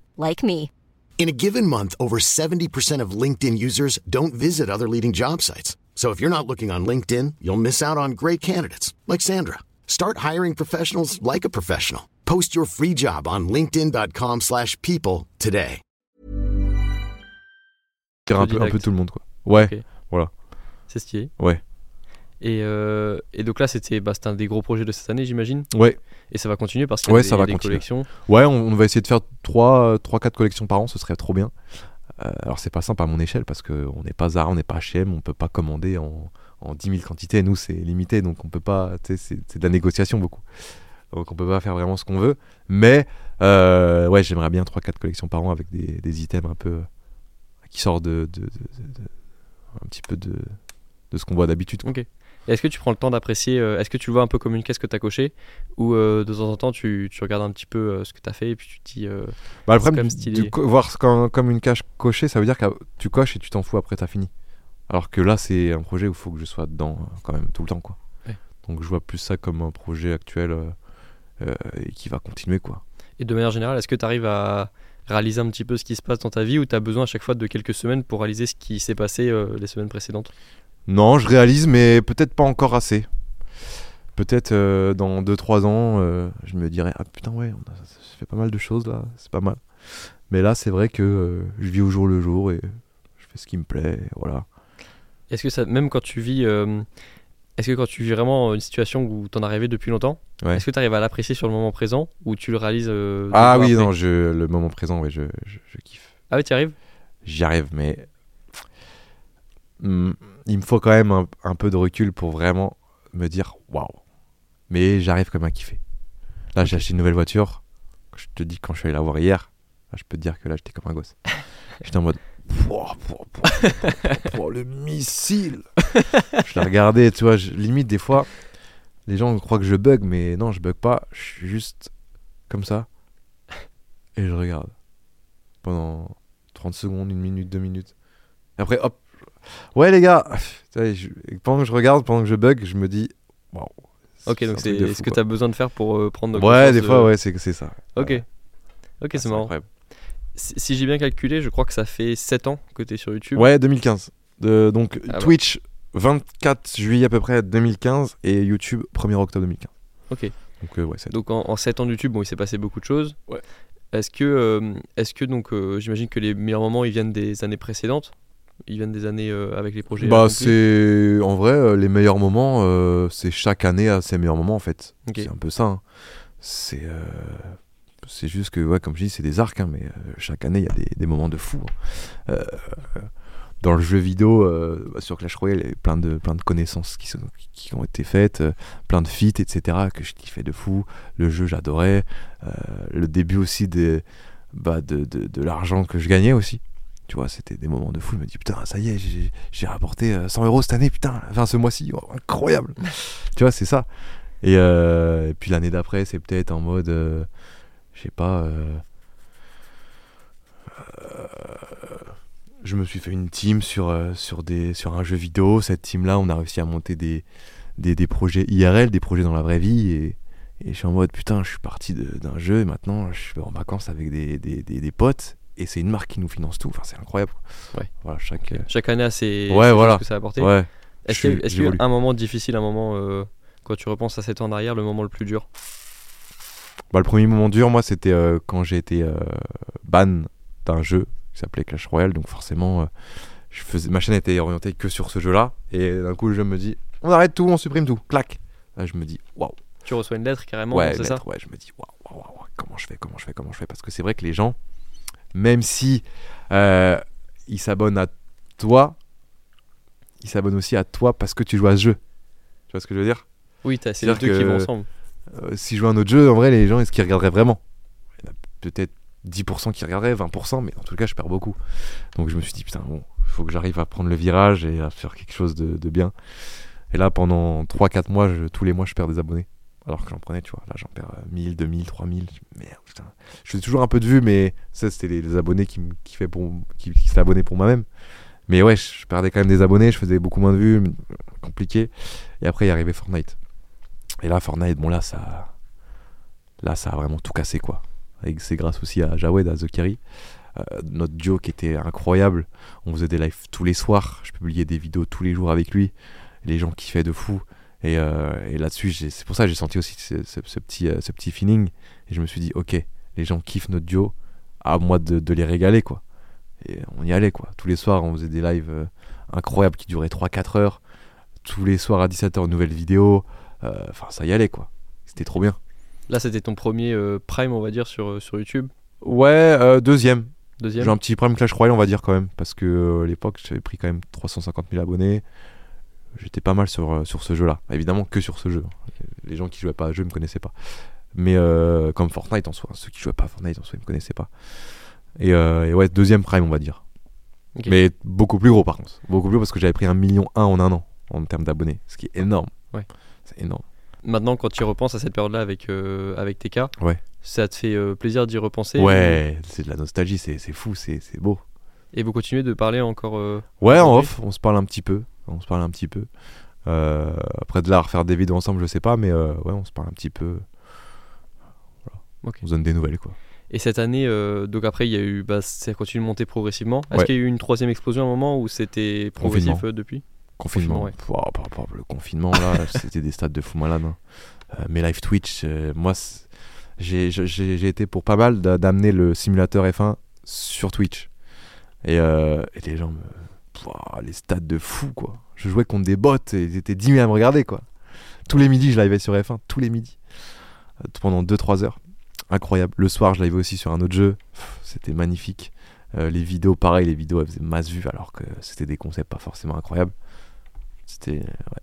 like me. In a given month, over 70% of LinkedIn users don't visit other leading job sites. So if you're not looking on LinkedIn, you'll miss out on great candidates like Sandra. Start hiring professionals like a professional. Post your free job on linkedin.com/people slash people today. un peu, un peu tout le monde, quoi. Ouais, Ok. C'est stylé. ouais, Et, euh, et donc là, c'était bah, c'était un des gros projets de cette année, j'imagine. ouais. Et ça va continuer parce qu'il y a Ouais, des, ça va des continuer. collections. Ouais, on, on va essayer de faire 3-4 collections par an, ce serait trop bien. Euh, alors c'est pas simple à mon échelle parce qu'on n'est pas Zara, on n'est pas H&M, on peut pas commander en, en 10 000 quantités. Nous c'est limité, donc on peut pas. C'est de la négociation beaucoup. Donc on peut pas faire vraiment ce qu'on veut. Mais euh, ouais, j'aimerais bien 3-4 collections par an avec des, des items un peu qui sortent de, de- de- de- de- un petit peu de, de ce qu'on voit d'habitude. Ok. Est-ce que tu prends le temps d'apprécier euh, Est-ce que tu le vois un peu comme une caisse que tu as cochée Ou euh, de temps en temps, tu, tu regardes un petit peu euh, ce que tu as fait et puis tu te dis. euh, Bah, le problème du- voir comme, comme une cache cochée, ça veut dire que tu coches et tu t'en fous après, t'as fini. Alors que là, c'est un projet où il faut que je sois dedans euh, quand même tout le temps, quoi. Ouais. Donc je vois plus ça comme un projet actuel et qui va continuer, quoi. Et de manière générale, est-ce que tu arrives à réaliser un petit peu ce qui se passe dans ta vie ou tu as besoin à chaque fois de quelques semaines pour réaliser ce qui s'est passé euh, les semaines précédentes? Non, je réalise, mais peut-être pas encore assez. Peut-être euh, dans 2-3 ans, euh, je me dirais Ah putain, ouais, on a fait pas mal de choses là, c'est pas mal. Mais là, c'est vrai que euh, je vis au jour le jour et je fais ce qui me plaît, et voilà. Est-ce que ça, même quand tu vis. est-ce que quand tu vis vraiment une situation où t'en as rêvé depuis longtemps, Ouais. est-ce que tu arrives à l'apprécier sur le moment présent ou tu le réalises Ah oui, non, je, le moment présent, ouais, je, je, je kiffe. Ah oui, tu arrives? J'y arrive, mais Hmm, il me faut quand même un, un peu de recul pour vraiment me dire waouh. Mais j'arrive quand même à kiffer. Là, j'ai acheté une nouvelle voiture. Je te dis, quand je suis allé la voir hier, là, je peux te dire que là, j'étais comme un gosse. J'étais en mode Pouah, pouah, pouah, pouah, pouah, le missile. je l'ai regardé, tu vois, je- limite des fois, les gens croient que je bug, mais non, je bug pas. Je suis juste comme ça et je regarde pendant 30 secondes, une minute, deux minutes. Et après, hop. Ouais, les gars, je- pendant que je regarde, pendant que je bug, je me dis, waouh. Ok, donc c'est ce que tu as besoin de faire pour euh, prendre Ouais, des de- fois, ouais, c'est ça. Ok. Ouais. Ok, Ah, c'est marrant. Si, si j'ai bien calculé, je crois que ça fait 7 ans que tu es sur YouTube. Ouais, 2015. De- donc, Ah ouais. Twitch, 24 juillet à peu près 2015, et YouTube, 1er octobre 2015. Ok. Donc, euh, ouais, Donc en, en 7 ans de YouTube, bon, il s'est passé beaucoup de choses. Ouais. Est-ce que, euh, est-ce que donc, euh, j'imagine que les meilleurs moments, ils viennent des années précédentes? Ils viennent des années euh, avec les projets Bah, c'est. En vrai, euh, les meilleurs moments, euh, c'est chaque année à ses meilleurs moments, en fait. C'est un peu ça. hein. C'est. euh, C'est juste que, ouais, comme je dis, c'est des arcs, hein, mais chaque année, il y a des, des moments de fou. hein. Dans le jeu vidéo, bah, sur Clash Royale, il y a plein de, plein de connaissances qui, sont, qui ont été faites, plein de feats, etc., que je kiffais de fou. Le jeu, j'adorais. Le début aussi des, bah, de, de, de l'argent que je gagnais aussi. Tu vois, c'était des moments de fou. Je me dis, putain, ça y est, j'ai- rapporté euh, 100 euros cette année, putain, enfin ce mois-ci, oh, incroyable. tu vois, c'est ça. Et, euh, et puis l'année d'après, c'est peut-être en mode, euh, je sais pas, euh, euh, je me suis fait une team sur, euh, sur, des, sur un jeu vidéo. Cette team-là, on a réussi à monter des, des, des projets IRL, des projets dans la vraie vie. Et, et je suis en mode, putain, je suis parti d'un jeu et maintenant je suis en vacances avec des, des, des potes. Et c'est une marque qui nous finance tout. Enfin, c'est incroyable. Ouais. Voilà, chaque. euh, Chaque année a ses, Ouais, ses voilà. que ça a apporté. ouais. Est-ce je qu'il y est-ce qu'il y a eu un moment difficile, un moment, euh, quand tu repenses à 7 ans en arrière, le moment le plus dur? Bah, le premier moment dur, moi, c'était euh, quand j'ai été euh, ban d'un jeu qui s'appelait Clash Royale. Donc, forcément, euh, je faisais... ma chaîne était orientée que sur ce jeu-là. Et d'un coup, jeu me dit on arrête tout, on supprime tout. Clac. Là, je me dis waouh. Tu reçois une lettre carrément, Ouais, c'est ça? ouais, je me dis waouh, waouh, waouh, comment je fais, comment je fais, comment je fais? Parce que c'est vrai que les gens, même si euh, ils s'abonnent à toi, ils s'abonnent aussi à toi parce que tu joues à ce jeu. Tu vois ce que je veux dire? Oui, t'as- c'est les deux qui vont ensemble. Euh, Si je joue à un autre jeu, en vrai, les gens, est-ce qu'ils regarderaient vraiment? Il y en a peut-être 10% qui regarderaient, 20%, mais en tout cas, je perds beaucoup. Donc je me suis dit, putain, bon, il faut que j'arrive à prendre le virage et à faire quelque chose de, de bien. Et là, pendant 3-4 mois, je- tous les mois, je perds des abonnés. Alors que j'en prenais, tu vois. Là, j'en perds euh, 1000, 2000, 3000. Merde, putain. Je fais toujours un peu de vues, mais ça, c'était les, abonnés qui, qui, fait pour, qui, abonnés pour moi-même. Mais ouais, je perdais quand même des abonnés, je faisais beaucoup moins de vues, compliqué. Et après, il est arrivé Fortnite. Et là, Fortnite, bon, là, ça. Là, ça a vraiment tout cassé, quoi. Et c'est grâce aussi à Jawed, à The Kerry. Euh, notre duo qui était incroyable. On faisait des lives tous les soirs. Je publiais des vidéos tous les jours avec lui. Les gens kiffaient de fou. Et, euh, et là-dessus, c'est pour ça que j'ai senti aussi ce, ce- ce petit, euh, ce petit feeling. Et je me suis dit, ok, les gens kiffent notre duo. À moi de, de les régaler, quoi. Et on y allait, quoi. Tous les soirs, on faisait des lives euh, incroyables qui duraient 3-4 heures. Tous les soirs à 17h, une nouvelle vidéo. Enfin, ça y allait, quoi. C'était trop bien. Là, c'était ton premier euh, prime, on va dire, sur, sur YouTube? Ouais, euh, deuxième. Deuxième. J'ai un petit prime Clash Royale, on va dire quand même, parce que euh, à l'époque, j'avais pris quand même 350 000 abonnés. J'étais pas mal sur, euh, sur ce jeu-là. Évidemment que sur ce jeu. Les gens qui jouaient pas à ce jeu me connaissaient pas. Mais euh, comme Fortnite en soi, ceux qui jouaient pas à Fortnite en soi, ils me connaissaient pas. Et, euh, et ouais, deuxième prime, on va dire. Mais beaucoup plus gros par contre. Beaucoup plus parce que j'avais pris un million un en un an en termes d'abonnés, ce qui est énorme. Ouais. C'est énorme. Maintenant, quand tu repenses à cette période-là avec, euh, avec TK, Ouais. ça te fait plaisir d'y repenser Ouais, c'est de la nostalgie, c'est fou, c'est beau. Et vous continuez de parler encore Ouais, en off, on se parle un petit peu. On se parle un petit peu. Euh, après de là, refaire des vidéos ensemble, je sais pas, mais euh, ouais, on se parle un petit peu. Ok. On se donne des nouvelles, quoi. Et cette année, euh, donc après, il y a eu, bah, ça continue de monter progressivement. Est-ce Ouais. qu'il y a eu une troisième explosion à un moment où c'était progressif Confinement. depuis? Confinement. Confinement, Pouah, par rapport le confinement, là, c'était des stades de fou malade. hein. Mes live Twitch, moi, j'ai été pour pas mal d'a- d'amener le simulateur F1 sur Twitch. Et, et les gens me. Pouah, les stats de fou, quoi. Je jouais contre des bots et ils étaient 10 000 à me regarder, quoi. Tous les midis, je livais sur F1, tous les midis. Euh, pendant 2-3 heures. Incroyable. Le soir, je livais aussi sur un autre jeu. C'était magnifique. Euh, les vidéos, pareil, les vidéos, elles faisaient masse vue alors que c'était des concepts pas forcément incroyables. C'était. ouais.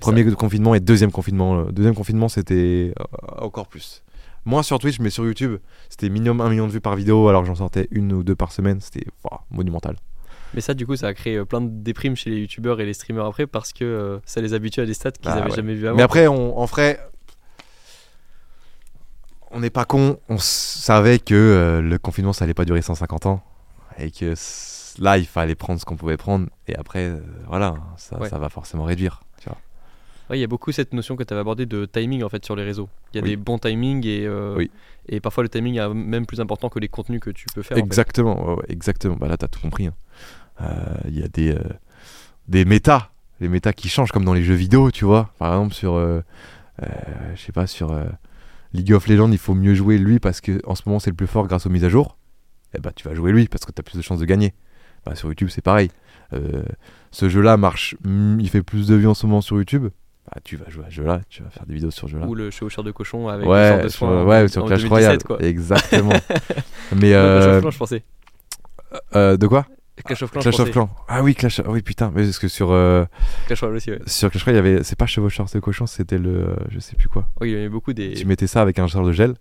Premier confinement et deuxième confinement. euh, Deuxième confinement, c'était encore plus. Moins sur Twitch, mais sur YouTube, c'était minimum un million de vues par vidéo alors que j'en sortais une ou deux par semaine. C'était monumental. Mais ça, du coup, ça a créé euh, plein de déprimes chez les youtubeurs et les streamers après parce que euh, ça les habitue à des stats qu'ils Bah avaient ouais. jamais vu avant. Mais après, on, en ferait. On n'est pas con. On savait que euh, le confinement, ça allait pas durer 150 ans. Et que là, il fallait prendre ce qu'on pouvait prendre. Et après, euh, voilà, ça, Ouais. ça va forcément réduire. Tu vois. Ouais, il y a beaucoup cette notion que tu avais abordée de timing en fait sur les réseaux. Il y a Oui. des bons timings et, euh, Oui. et parfois le timing est même plus important que les contenus que tu peux faire. en fait. Exactement, ouais, exactement. Bah là, t'as tout compris. hein. Euh, Il y a des, euh, des méta, les méta qui changent comme dans les jeux vidéo, tu vois. Par exemple, sur, euh, euh, je sais pas, sur euh, League of Legends, il faut mieux jouer lui parce que en ce moment c'est le plus fort grâce aux mises à jour. Et bah, tu vas jouer lui parce que t'as plus de chances de gagner. Bah, sur YouTube, c'est pareil. Ce jeu-là marche, mm, il fait plus de vues en ce moment sur YouTube. Bah, tu vas jouer à ce jeu-là, tu vas faire des vidéos sur ce jeu-là. Ou le chevaucheur de cochon avec Ouais, de sur, soin ouais, en- sur Clash 2017, Royale. Exactement. Mais je pensais. euh, de quoi? Clash of Clans, Clash of. Clans. Ah oui, Clash. ah oui, putain. Mais parce que sur euh, Clash Royale aussi, ouais. sur Clash Royale, il y avait. C'est pas chevaucheur de cochon, c'était le. Je sais plus quoi. Oui, il y avait beaucoup des. Tu mettais ça avec un genre de gel.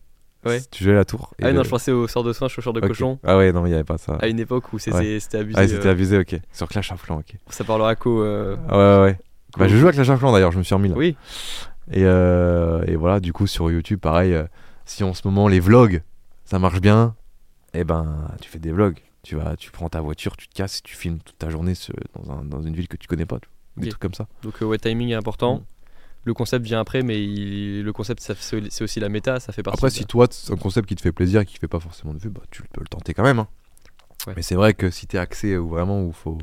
Ouais. Tu jouais la tour. et Ah non, le- je pensais au sort de soin, chauffeur de cochon. Ah ouais, non, il y avait pas ça. À une époque où c'était Ouais. abusé. Ah, c'était euh, abusé, ok. Sur Clash of Clans, ok. ça parlera qu'au. euh, Ah ouais, ouais. Bah, je joue à Clash of Clans d'ailleurs, je me suis remis là. Oui, Et, euh, et voilà, du coup, sur YouTube, pareil, euh, si en ce moment les vlogs, ça marche bien, eh ben, tu fais des vlogs. Tu, vas, tu prends ta voiture, tu te casses et tu filmes toute ta journée dans, un- dans une ville que tu connais pas. tu vois. Des trucs comme ça. donc euh, ouais, timing est important. Mm. Le concept vient après, mais il- le concept, c'est aussi la méta, ça fait partie. Après, de- si toi, c'est un concept qui te fait plaisir et qui fait pas forcément de vue, bah, tu peux le tenter quand même. hein. Ouais. Mais c'est vrai que si t'es axé ou vraiment où faut,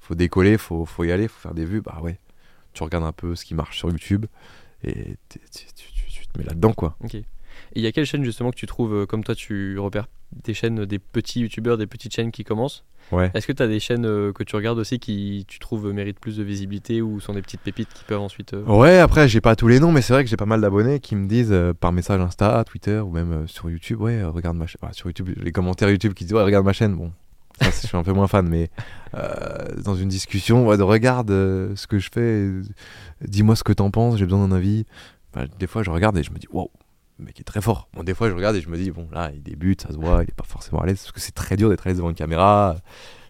faut décoller, faut, faut y aller, faut faire des vues, bah ouais. Tu regardes un peu ce qui marche sur YouTube et tu, tu- tu- tu te mets là-dedans, quoi. Ok. Et il y a quelle chaîne justement que tu trouves, euh, comme toi tu repères des chaînes, des petits youtubeurs, des petites chaînes qui commencent? Ouais. Est-ce que tu as des chaînes euh, que tu regardes aussi qui tu trouves euh, méritent plus de visibilité ou sont des petites pépites qui peuvent ensuite. euh, Ouais, après, j'ai pas tous les noms, mais c'est vrai que j'ai pas mal d'abonnés qui me disent euh, par message Insta, Twitter ou même euh, sur YouTube, ouais, euh, regarde ma chaîne. sur YouTube, les commentaires YouTube qui disent, ouais, regarde ma chaîne. Bon, Ça, je suis un peu moins fan, mais euh, dans une discussion, ouais, de regarde euh, ce que je fais, euh, dis-moi ce que t'en penses, j'ai besoin d'un avis. Enfin, des fois, je regarde et je me dis, waouh, le mec est très fort. Bon, des fois, je regarde et je me dis, bon, là, il débute, ça se voit, il est pas forcément à l'aise, parce que c'est très dur d'être à l'aise devant une caméra.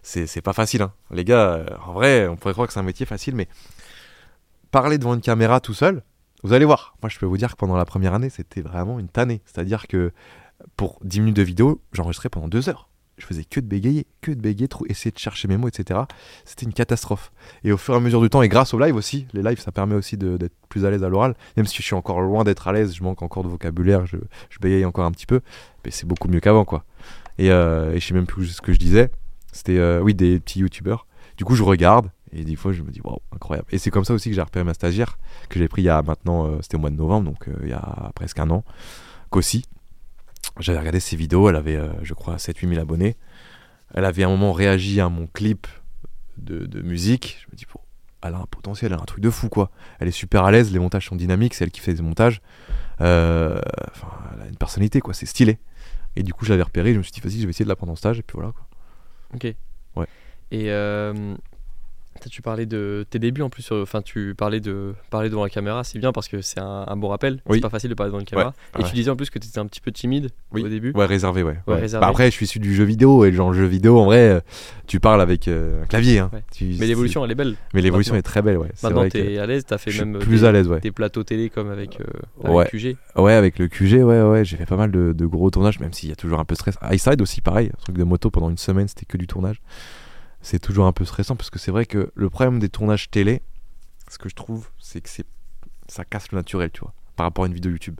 C'est c'est pas facile, hein. Les gars, euh, en vrai, on pourrait croire que c'est un métier facile, mais parler devant une caméra tout seul, vous allez voir. Moi, je peux vous dire que pendant la première année, c'était vraiment une tannée. C'est-à-dire que pour 10 minutes de vidéo, j'enregistrais pendant 2 heures. Je faisais que de bégayer, que de bégayer, trop, essayer de chercher mes mots, etc. C'était une catastrophe. Et au fur et à mesure du temps, et grâce au live aussi, les lives, ça permet aussi d'être plus à l'aise à l'oral. Même si je suis encore loin d'être à l'aise, je manque encore de vocabulaire, je, bégaye encore un petit peu. Mais c'est beaucoup mieux qu'avant, quoi. Et, euh, je sais même plus ce que je disais. C'était, euh, oui, des petits youtubeurs. Du coup, je regarde. Et des fois, je me dis, waouh, incroyable. Et c'est comme ça aussi que j'ai repéré ma stagiaire, que j'ai pris il y a maintenant, euh, c'était au mois de novembre, donc euh, il y a presque un an, qu'aussi. J'avais regardé ses vidéos, elle avait, euh, je crois, 7-8 000 abonnés. Elle avait à un moment réagi à mon clip de, de musique. Je me dis, bon, elle a un potentiel, elle a un truc de fou, quoi. Elle est super à l'aise, les montages sont dynamiques, c'est elle qui fait les montages. Euh, Enfin, elle a une personnalité, quoi, c'est stylé. Et du coup, je l'avais repéré, je me suis dit, vas-y, je vais essayer de la prendre en stage, et puis voilà, quoi. Ok. Ouais. Et euh, tu parlais de tes débuts en plus. sur- Enfin, tu parlais de parler devant la caméra. C'est bien parce que c'est un, un bon rappel. Oui. C'est pas facile de parler devant une caméra. Et ouais. tu disais en plus que tu étais un petit peu timide Oui. au début. Ouais, réservé, ouais. Ouais, Ouais. réservé. Bah après, je suis issu du jeu vidéo, et genre, le jeu vidéo, en vrai, euh, tu parles avec euh, un clavier. Hein. Tu- Mais l'évolution, elle est belle. Mais l'évolution est très belle, ouais. Maintenant, t'es à l'aise. T'as fait même plus des, à l'aise, ouais. des plateaux télé comme avec, euh, avec. QG. Ouais, avec le QG, ouais, ouais, j'ai fait pas mal de, de gros tournages, même s'il y a toujours un peu de stress. Highside aussi, pareil, un truc de moto pendant une semaine, c'était que du tournage. C'est toujours un peu stressant parce que c'est vrai que le problème des tournages télé, ce que je trouve, c'est que c'est ça casse le naturel, tu vois, par rapport à une vidéo YouTube.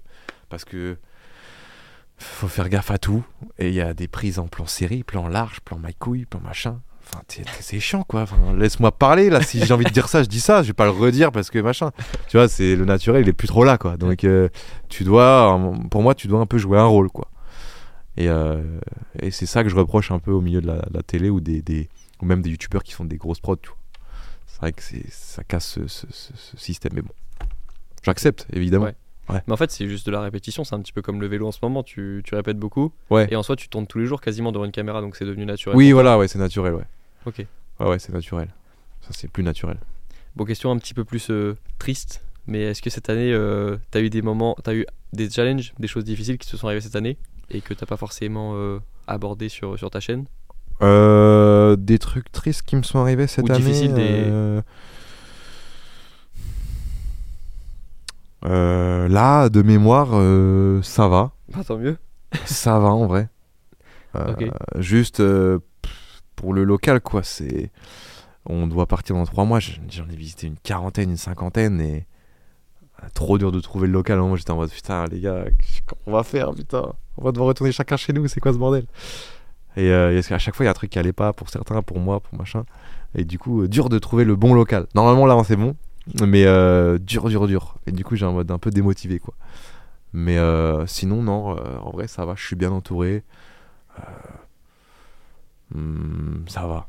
Parce que faut faire gaffe à tout, et il y a des prises en plan série, plan large, plan my couille, plan machin. Enfin, c'est chiant quoi. Laisse-moi parler là. Si j'ai envie de dire ça, je dis ça. Je vais pas le redire parce que machin. Tu vois, c'est le naturel, il est plus trop là quoi. Donc, euh, tu dois, pour moi, tu dois un peu jouer un rôle quoi. Et, euh, et c'est ça que je reproche un peu au milieu de la, télé ou des- ou même des youtubeurs qui font des grosses prods. Tu vois. C'est vrai que c'est, ça casse ce, ce- ce- ce système. Mais bon, j'accepte évidemment. Ouais. Mais en fait, c'est juste de la répétition. C'est un petit peu comme le vélo en ce moment. Tu, tu répètes beaucoup. Ouais. Et en soi, tu tournes tous les jours quasiment devant une caméra. Donc c'est devenu naturel. Oui, voilà, ouais, c'est naturel, ouais. Ok. Ouais, ouais, c'est naturel. Ça, c'est plus naturel. Bon, question un petit peu plus euh, triste. Mais est-ce que cette année, euh, t'as eu des moments, t'as eu des challenges, des choses difficiles qui te sont arrivées cette année et que t'as pas forcément euh, abordé sur, sur ta chaîne? Euh, des trucs tristes qui me sont arrivés cette Ou année. difficiles, des- euh, euh, là, de mémoire, ça va. Bah, tant mieux. ça va en vrai. Juste pour le local, quoi. C'est, on doit partir dans trois mois. J'en ai visité une quarantaine, une cinquantaine et trop dur de trouver le local. Moi, j'étais en mode putain, les gars, comment on va faire, putain? On va devoir retourner chacun chez nous. C'est quoi ce bordel? Et euh, qu'à chaque fois, il y a un truc qui allait pas pour certains, pour moi, pour machin. Et du coup, euh, dur de trouver le bon local. Normalement, là, c'est bon. Mais euh, dur, dur, dur. Et du coup, j'ai un mode un peu démotivé, quoi. Mais euh, sinon, non, en vrai, ça va. Je suis bien entouré. Hmm, ça va.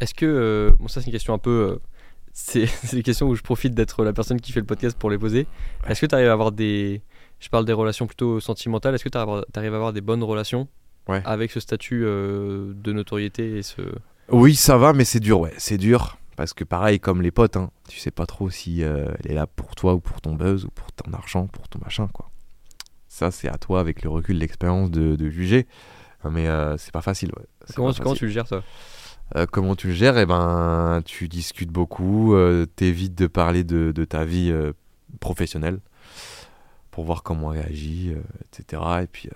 Est-ce que. bon, ça, c'est une question un peu. c'est c'est des questions où je profite d'être la personne qui fait le podcast pour les poser. Est-ce que tu arrives à avoir des. Je parle des relations plutôt sentimentales. Est-ce que tu arrives à avoir des bonnes relations Ouais. avec ce statut euh, de notoriété et ce. Oui, ça va, mais c'est dur, ouais. C'est dur. Parce que pareil, comme les potes, hein, tu sais pas trop si euh, elle est là pour toi ou pour ton buzz ou pour ton argent, pour ton machin, quoi. Ça, c'est à toi, avec le recul, l'expérience, de, de juger. Mais euh, c'est pas facile, ouais. Comment, pas tu- comment tu le gères, toi? Euh, comment tu le gères? Eh ben, tu discutes beaucoup, t'évites de parler de, de ta vie professionnelle pour voir comment on réagit, etc. Et puis,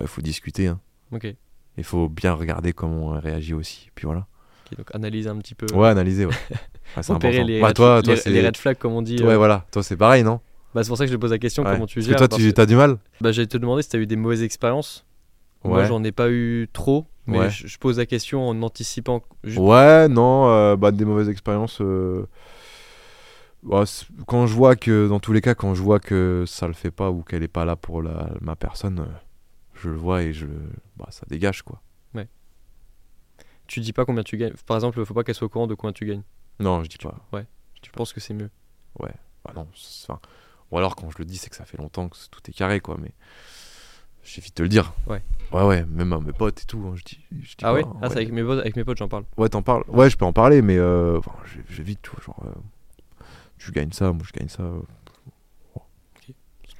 il faut discuter. hein. Ok. Il faut bien regarder comment on réagit aussi. Puis voilà. Donc analyser un petit peu. Ouais, analyser, ouais. Ouais, c'est important. les, Bah, toi, toi, les- red flags, comme on dit. Ouais, euh. voilà. Toi, c'est pareil, non? Bah, c'est pour ça que je te pose la question comment tu Parce gères. que toi, parce tu as du mal? Bah, j'allais te demander si tu as eu des mauvaises expériences. Moi, j'en ai pas eu trop, mais je, je pose la question en anticipant. Ouais, non, euh, bah, des mauvaises expériences. euh, bah, quand je vois que, dans tous les cas, quand je vois que ça le fait pas ou qu'elle est pas là pour la, ma personne, je le vois et je, bah, ça dégage quoi. Tu dis pas combien tu gagnes. Par exemple, faut pas qu'elle soit au courant de combien tu gagnes. Non, je dis pas. Tu penses que c'est mieux. Bah, non, enfin, ou alors quand je le dis, c'est que ça fait longtemps que tout est carré quoi. Mais j'évite de le dire. Ouais. Ouais, ouais, même à mes potes et tout. hein, je dis, je dis Ah ouais? hein, Ah, c'est avec mes potes, avec mes potes, j'en parle. Ouais, t'en parles? Ouais, je peux en parler, mais euh, j'évite, tu vois. Genre, euh, tu gagnes ça, moi je gagne ça. euh,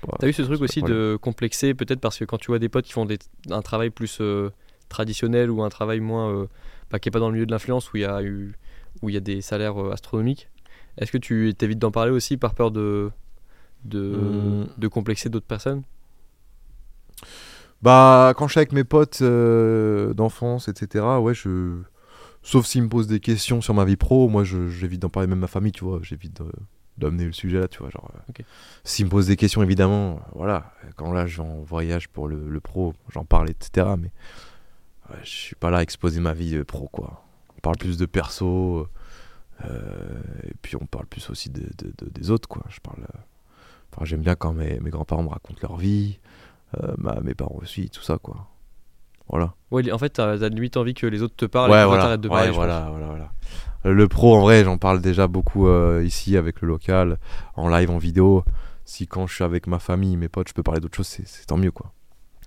pas- T'as eu ce truc aussi problème. de complexer, peut-être parce que quand tu vois des potes qui font des- un travail plus euh, traditionnel ou un travail moins. euh, bah, qui est pas dans le milieu de l'influence où il y a eu où il y a des salaires euh, astronomiques, est-ce que tu t'évites d'en parler aussi par peur de. de, Hmm. de complexer d'autres personnes? Bah, quand je suis avec mes potes euh, d'enfance, etc., ouais, je. Sauf s'ils me posent des questions sur ma vie pro, moi j'évite d'en parler, même ma famille, tu vois, j'évite de- d'amener le sujet là, tu vois. Genre, euh, Ok. s'ils me posent des questions, évidemment, euh, voilà, quand là je vais en voyage pour le, le pro, j'en parle, etc., mais ouais, je suis pas là à exposer ma vie euh, pro, quoi. On parle plus de perso, euh, et puis on parle plus aussi de, de- de- des autres, quoi. Je parle. Enfin, j'aime bien quand mes, mes grands-parents me racontent leur vie, ma- mes parents aussi, tout ça, quoi. Voilà. Ouais, en fait, t'as t'as limite envie que les autres te parlent ouais, et que voilà. t'arrêtes de Ouais, parler. je voilà, voilà, voilà. Le pro, en vrai, j'en parle déjà beaucoup euh, ici avec le local, en live, en vidéo. Si quand je suis avec ma famille, mes potes, je peux parler d'autres choses, c'est tant mieux, quoi.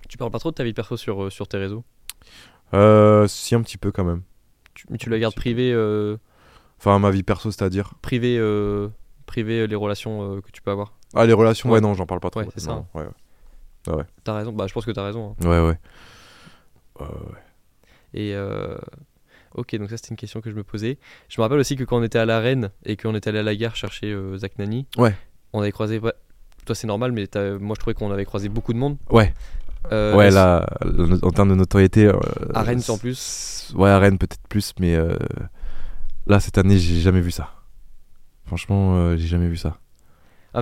Tu parles pas trop de ta vie perso sur, euh, sur tes réseaux? Euh, si, un petit peu quand même. tu, Mais tu la gardes privée, euh, Enfin, ma vie perso, c'est-à-dire. privée, privée euh, les relations que tu peux avoir? Ah, les relations, ouais, Ouais. non, j'en parle pas trop. Ouais, c'est ça. Ouais, ouais. T'as raison, bah je pense que t'as raison. hein. Ouais, ouais. Euh, ouais. Et ok, donc ça c'était une question que je me posais. Je me rappelle aussi que quand on était à l'arène et qu'on était allé à la gare chercher euh, Zach Nani, Ouais. on avait croisé. ouais, toi c'est normal, mais moi je trouvais qu'on avait croisé beaucoup de monde. Ouais. Euh, ouais, là, là, en termes de notoriété. euh, À Rennes, en plus Ouais, à Rennes peut-être plus, mais euh, là, cette année, j'ai jamais vu ça. Franchement, euh, j'ai jamais vu ça.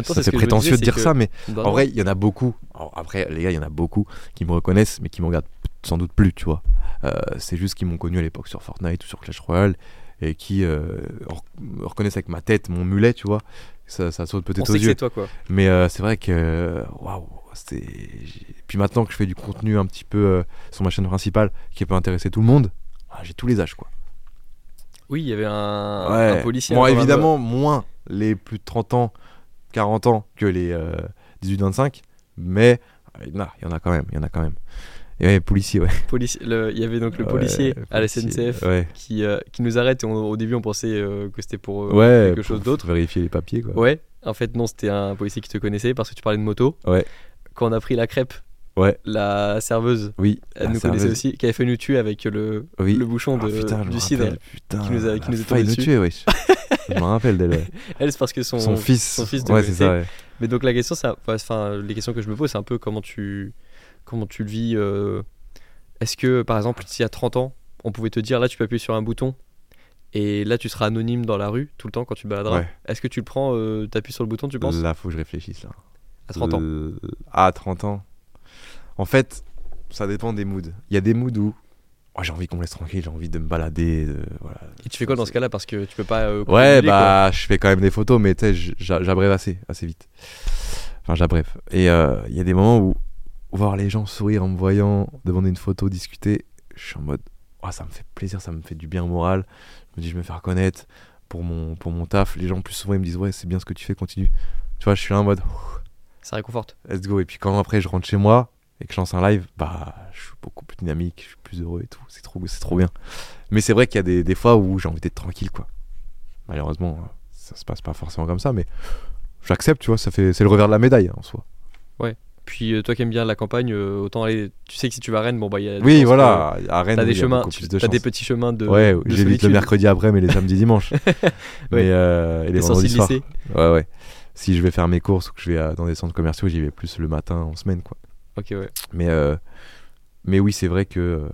C'est prétentieux de dire ça, mais en non. vrai, il y en a beaucoup. Alors, après, les gars, il y en a beaucoup qui me reconnaissent, mais qui me regardent sans doute plus, tu vois. Euh, c'est juste qu'ils m'ont connu à l'époque sur Fortnite ou sur Clash Royale et qui euh, reconnaissent avec ma tête, mon mulet, tu vois. Ça, ça saute peut-être aux yeux. toi quoi. Mais euh, c'est vrai que waouh, Puis maintenant que je fais du contenu un petit peu sur ma chaîne principale qui peut intéresser tout le monde, ah, j'ai tous les âges quoi. Oui, il y avait un, Ouais. un policier. Moi la- évidemment moins les plus de 30 ans, 40 ans que les euh, 18-25, mais euh, il y en a, il y en a quand même, il y en a quand même. Et ouais, policier, ouais. le- Il y avait donc le Ouais, policier à la SNCF Ouais. qui, euh, qui nous arrête et on- au début on pensait euh, que c'était pour euh, ouais, quelque chose d'autre. Vérifier les papiers quoi. Ouais, en fait non, c'était un policier qui te connaissait parce que tu parlais de moto. Ouais. Quand on a pris la crêpe, Ouais. la serveuse, Oui. elle nous connaissait aussi, qui avait fait nous tuer avec le, Oui. le bouchon de, Ah, putain, je me du cidre. putain, qui nous a- qui nous est tombé dessus. tuer, wesh. je me rappelle d'elle. ouais. Elle, c'est parce que son, Son, fils. son fils te ouais, c'est ça. ouais. Mais donc la question, ça, enfin, les questions que je me pose, c'est un peu comment tu, comment tu le vis. euh, Est-ce que, par exemple, s'il y a 30 ans, on pouvait te dire là, tu peux appuyer sur un bouton et là, tu seras anonyme dans la rue tout le temps quand tu baladeras. Ouais. Est-ce que tu le prends, euh, t'appuies sur le bouton, tu penses? Là, faut que je réfléchisse là. À 30 ans. L- À 30 ans. En fait, ça dépend des moods. Il y a des moods où oh, j'ai envie qu'on me laisse tranquille, j'ai envie de me balader. de- voilà. Et tu fais quoi dans ce cas-là? Parce que tu peux pas. euh, Ouais, quoi. bah, je fais quand même des photos, mais tu sais, j'abrève assez, assez vite. Enfin, j'abrève. Et euh, il y a des moments où voir les gens sourire en me voyant, demander une photo, discuter, je suis en mode, oh, ça me fait plaisir, ça me fait du bien au moral. Je me dis, je me fais reconnaître pour mon, pour mon taf. Les gens, plus souvent, ils me disent, ouais, c'est bien ce que tu fais, continue. Tu vois, je suis là en mode, Ça réconforte. let's go. Et puis quand après, je rentre chez moi et que je lance un live, bah, je suis beaucoup plus dynamique, je suis plus heureux et tout. C'est trop, c'est trop bien. Mais c'est vrai qu'il y a des, des fois où j'ai envie d'être tranquille, quoi. Malheureusement, ça se passe pas forcément comme ça, mais j'accepte, tu vois, ça fait, c'est le revers de la médaille hein, en soi. Puis euh, toi qui aimes bien la campagne, euh, autant aller. Tu sais que si tu vas à Rennes, bon bah il y a. Oui, voilà, à Rennes, T'as des il y a chemins, tu de as des petits chemins de. Ouais, j'évite le mercredi après, mais les samedis, dimanches. Ouais. mais euh, et les vendredis soirs. Ouais, ouais. Si je vais faire mes courses ou que je vais dans des centres commerciaux, j'y vais plus le matin en semaine, quoi. Ok, ouais. Mais, euh, mais oui, c'est vrai que euh,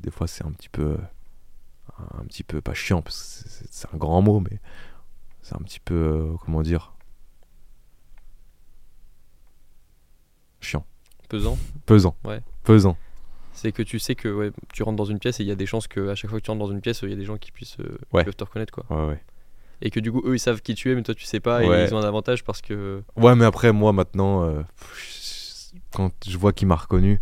des fois c'est un petit peu, un petit peu pas chiant parce que c'est- un grand mot, mais c'est un petit peu, comment dire, chiant, Pesant. pesant, Ouais. pesant. C'est que tu sais que ouais, tu rentres dans une pièce et il y a des chances que à chaque fois que tu rentres dans une pièce, il y a des gens qui puissent euh, qui Ouais. peuvent te reconnaître quoi. Ouais, ouais. Et que du coup eux ils savent qui tu es mais toi tu sais pas Ouais. et ils ont un avantage parce que Ouais, mais après moi maintenant, euh, quand je vois qu'il m'a reconnu,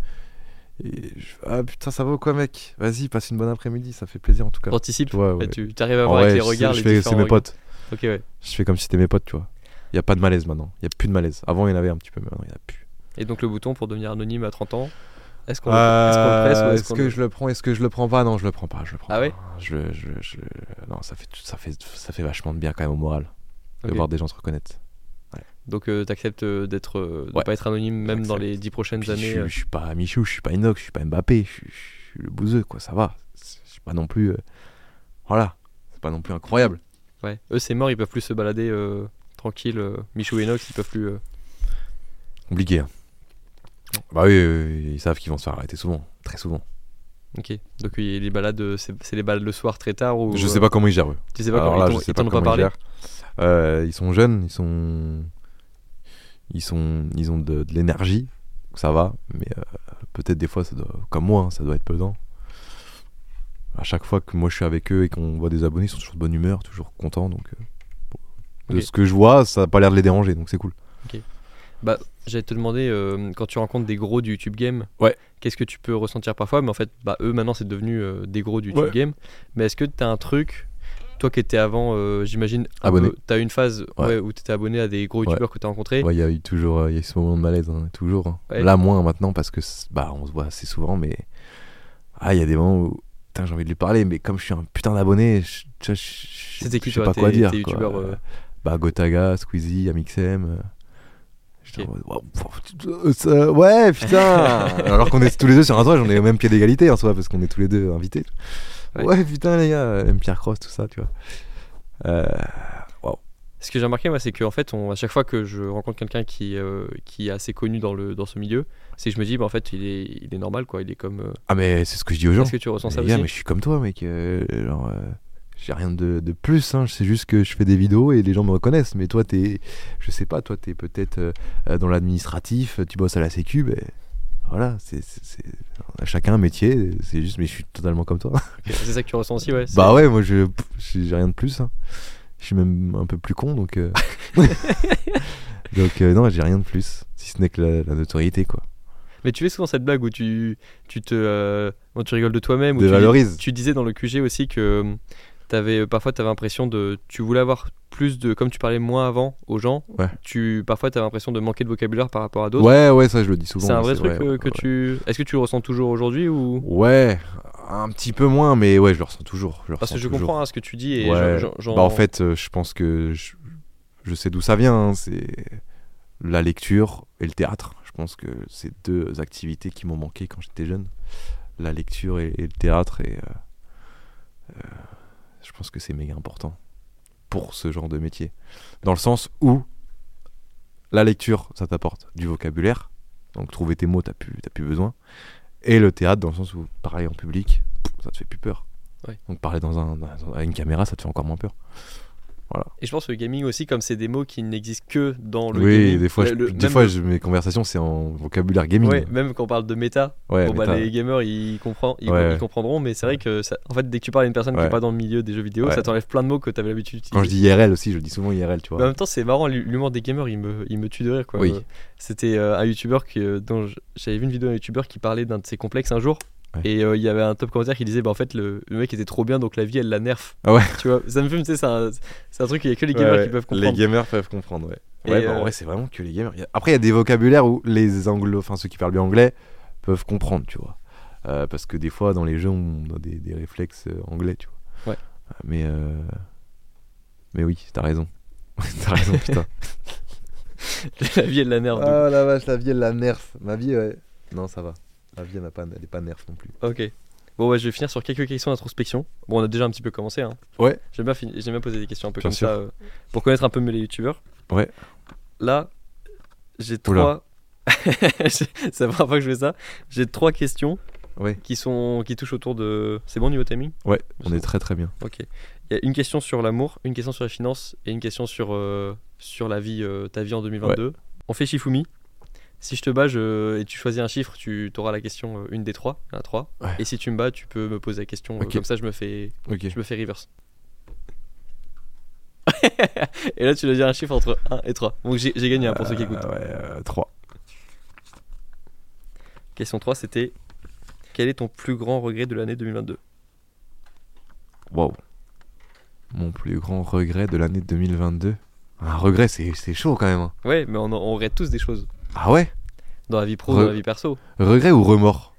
et je- ah putain ça va ou quoi mec? Vas-y, passe une bonne après-midi, ça fait plaisir en tout cas. t'anticipes Ouais, ouais. et tu arrives à voir avec les regards je fais- c'est mes regards. potes. Ok ouais. Je fais comme si c'était mes potes, tu vois. Il y a pas de malaise maintenant. Il y a plus de malaise. Avant, il y en avait un petit peu, mais maintenant, il y en a plus. Et donc le bouton pour devenir anonyme à 30 ans, est-ce qu'on Euh, est-ce qu'on le presse est-ce que le- je le prends Est-ce que je le prends pas? Non, je le prends pas. Je le prends Ah pas. ouais? Je, je, je- Non, ça fait, ça, fait, ça fait vachement de bien quand même au moral de voir des gens se reconnaître. Donc euh, t'acceptes euh, d'être, euh, de Ouais. pas être anonyme même dans les 10 prochaines Puis années. je, euh. suis- je suis pas Michou, je suis pas Inox, je suis pas Mbappé, je suis, le bouseux, quoi. Ça va. Je suis pas non plus. Voilà. C'est pas non plus incroyable. Ouais. Eux c'est mort, ils peuvent plus se balader tranquille. Michou et Enox, ils peuvent plus. Compliqué. hein. Bah oui, ils savent qu'ils vont se faire arrêter souvent, très souvent. Ok. Donc oui, les balades, euh, c'est les balades le soir très tard ou. Je euh, sais pas comment ils gèrent eux. Tu sais pas Alors comment là, ils sais ils t'en ont pas comment parlé. Euh, ils sont jeunes, ils sont, ils sont, ils ont de, de l'énergie, ça va. Mais euh, peut-être des fois, ça doit, comme moi, hein, ça doit être pesant. À chaque fois que moi je suis avec eux et qu'on voit des abonnés, ils sont toujours de bonne humeur, toujours contents. Donc, euh, de Ok. ce que je vois, ça a pas l'air de les déranger, donc c'est cool. Bah, j'allais te demander, euh, quand tu rencontres des gros du YouTube Game, Ouais. qu'est-ce que tu peux ressentir parfois? Mais en fait, bah, eux maintenant c'est devenu euh, des gros du YouTube Ouais. Game. Mais est-ce que tu as un truc, toi qui étais avant, euh, j'imagine, Abonné. t'as eu une phase Ouais. ouais, où tu étais abonné à des gros. YouTubeurs que tu as rencontrés? Ouais, Il y a eu toujours, euh, il y a eu ce moment de malaise, hein, toujours. hein. Là moins maintenant parce que bah on se voit assez souvent, mais ah il y a des moments où j'ai envie de lui parler, mais comme je suis un putain d'abonné, je, tu sais pas quoi dire. quoi. euh? Bah Gotaga, Squeezie, Amixem. Euh, Wow, pff, euh, ça- ouais putain. Alors qu'on est tous les deux sur un toit, j'en ai au même pied d'égalité en soi parce qu'on est tous les deux invités. Ouais. Ouais, putain les gars, même Pierre Cross, tout ça, tu vois. Euh, Ce que j'ai remarqué, moi, c'est qu'en fait, on, à chaque fois que je rencontre quelqu'un qui, euh, qui est assez connu dans, le, dans ce milieu, c'est que je me dis, bah, en fait, il est, il est normal, quoi. Il est comme. euh, Ah mais c'est ce que je dis aux gens. Est-ce que tu ressens ça Mais gars, aussi mais je suis comme toi, mec. euh, genre, euh, j'ai rien de, de plus. Hein. C'est juste que je fais des vidéos et les gens me reconnaissent. Mais toi, t'es, je sais pas, toi, t'es peut-être euh, euh, dans l'administratif, tu bosses à la Sécu. Ben, voilà, c'est, chacun un métier. C'est juste, mais je suis totalement comme toi. C'est ça que tu ressens aussi, ouais. bah ouais, moi, je, j'ai rien de plus. hein. Je suis même un peu plus con, donc. euh, donc euh, non, j'ai rien de plus. Si ce n'est que la, la notoriété, quoi. Mais tu fais souvent cette blague où tu, tu te. euh, tu rigoles de toi-même. tu, tu disais dans le QG aussi que euh, t'avais, parfois tu avais l'impression de. Tu voulais avoir plus de. Comme tu parlais moins avant aux gens, Ouais. tu, parfois tu avais l'impression de manquer de vocabulaire par rapport à d'autres. Ouais, ouais, ça, je le dis souvent. c'est un vrai truc vrai, euh, ouais, que ouais. tu. Est-ce que tu le ressens toujours aujourd'hui ou? Ouais, un petit peu moins, mais ouais, je le ressens toujours. je le Parce que je toujours. comprends hein, ce que tu dis et Bah, en fait, euh, je pense que je, je sais d'où ça vient. hein, C'est la lecture et le théâtre. Je pense que c'est deux activités qui m'ont manqué quand j'étais jeune. La lecture et, et le théâtre. Et euh, euh, je pense que c'est méga important pour ce genre de métier. Dans le sens où la lecture, ça t'apporte du vocabulaire. Donc trouver tes mots, t'as plus, besoin. Et le théâtre, dans le sens où parler en public, ça te fait plus peur. Ouais. Donc parler dans un, dans- une caméra, ça te fait encore moins peur. Et je pense que le gaming aussi, comme c'est des mots qui n'existent que dans le oui, gaming. des fois, le- je- le- des fois je- mes conversations, c'est en vocabulaire gaming. Ouais, même quand on parle de méta, Ouais, bon, bah, les gamers ils, comprennent, ils, Ouais. ils comprendront, mais c'est vrai que ça- en fait, dès que tu parles à une personne qui n'est pas dans le milieu des jeux vidéo, ça t'enlève plein de mots que tu avais l'habitude d'utiliser. Quand je dis IRL aussi, je dis souvent IRL, tu Mais en vois. même temps, c'est marrant, l'hu- l'humour des gamers, il me, il me tue de rire. Quoi. Oui. Euh, C'était euh, un youtubeur euh, dont j'avais vu une vidéo d'un youtubeur qui parlait d'un de ses complexes un jour. Ouais. Et euh, il y avait un top commentaire qui disait bah en fait le, le mec était trop bien donc la vie elle la nerf. Ah ouais. Tu vois, ça me sais, c'est un, c'est un truc qu'il y a que les gamers qui peuvent comprendre. Les gamers peuvent comprendre, ouais. Ouais, bah, euh, en vrai, c'est vraiment que les gamers. Après, il y a des vocabulaires où les anglo, enfin ceux qui parlent bien anglais, peuvent comprendre, tu vois. Euh, parce que des fois, dans les jeux, on a des, des réflexes euh, anglais, tu vois. Ouais. Mais, euh, mais oui, t'as raison. t'as raison, putain. la vie elle la nerf. Ah la vache, la vie, elle la nerf. Ma vie, ouais. Non, ça va. Ma vie, elle, n'a pas, pas nerf non plus. Ok. Bon, ouais, je vais finir sur quelques questions d'introspection. Bon, on a déjà un petit peu commencé. Hein. Ouais. J'aime bien, j'aime bien poser des questions un peu Bien comme sûr. ça euh, pour connaître un peu mieux les youtubeurs. Ouais. Là, j'ai trois. c'est la première fois que je fais ça. J'ai trois questions Ouais. qui, sont... qui touchent autour de. C'est bon niveau timing? Ouais, on est très très bien. Ok. Il y a une question sur l'amour, une question sur les finances et une question sur, euh, sur la vie, euh, ta vie en 2022. On fait Shifumi. Si je te bats je- et tu choisis un chiffre, tu auras la question euh, une des trois, trois. Ouais. Et si tu me bats, tu peux me poser la question. euh, comme ça, je me fais, je me fais reverse. et là, tu dois dire un chiffre entre 1 et 3. Donc j'ai gagné hein, pour ceux qui écoutent. Euh, ouais, euh, 3. Question 3, c'était quel est ton plus grand regret de l'année 2022 Wow. Mon plus grand regret de l'année 2022. Un regret, c'est c'est chaud quand même. hein. Ouais, mais on, on regrette tous des choses. Ah ouais Dans la vie pro, Re- dans la vie perso. Regret ou remords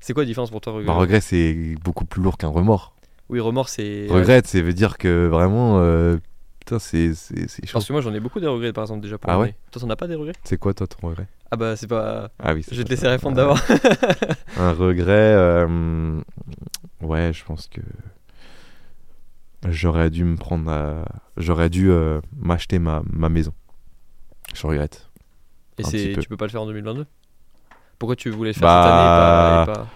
C'est quoi la différence pour toi, regret Bah, regret, c'est beaucoup plus lourd qu'un remords. Oui, remords, c'est. Regret, ça veut dire que vraiment, euh, putain, c'est c'est- c'est chaud. Parce que moi, j'en ai beaucoup des regrets, par exemple, déjà pour Ah ouais. Toi, t'en as pas des regrets? C'est quoi, toi, ton regret? Ah bah, c'est pas. Ah oui, c'est Je vais te laisser répondre Ouais. d'abord. Un regret, euh, ouais, je pense que j'aurais dû me prendre, à- j'aurais dû euh, m'acheter ma, ma maison. Je regrette. Et c'est, tu peux pas le faire en 2022 Pourquoi tu voulais le faire Bah, cette année et pas, et pas-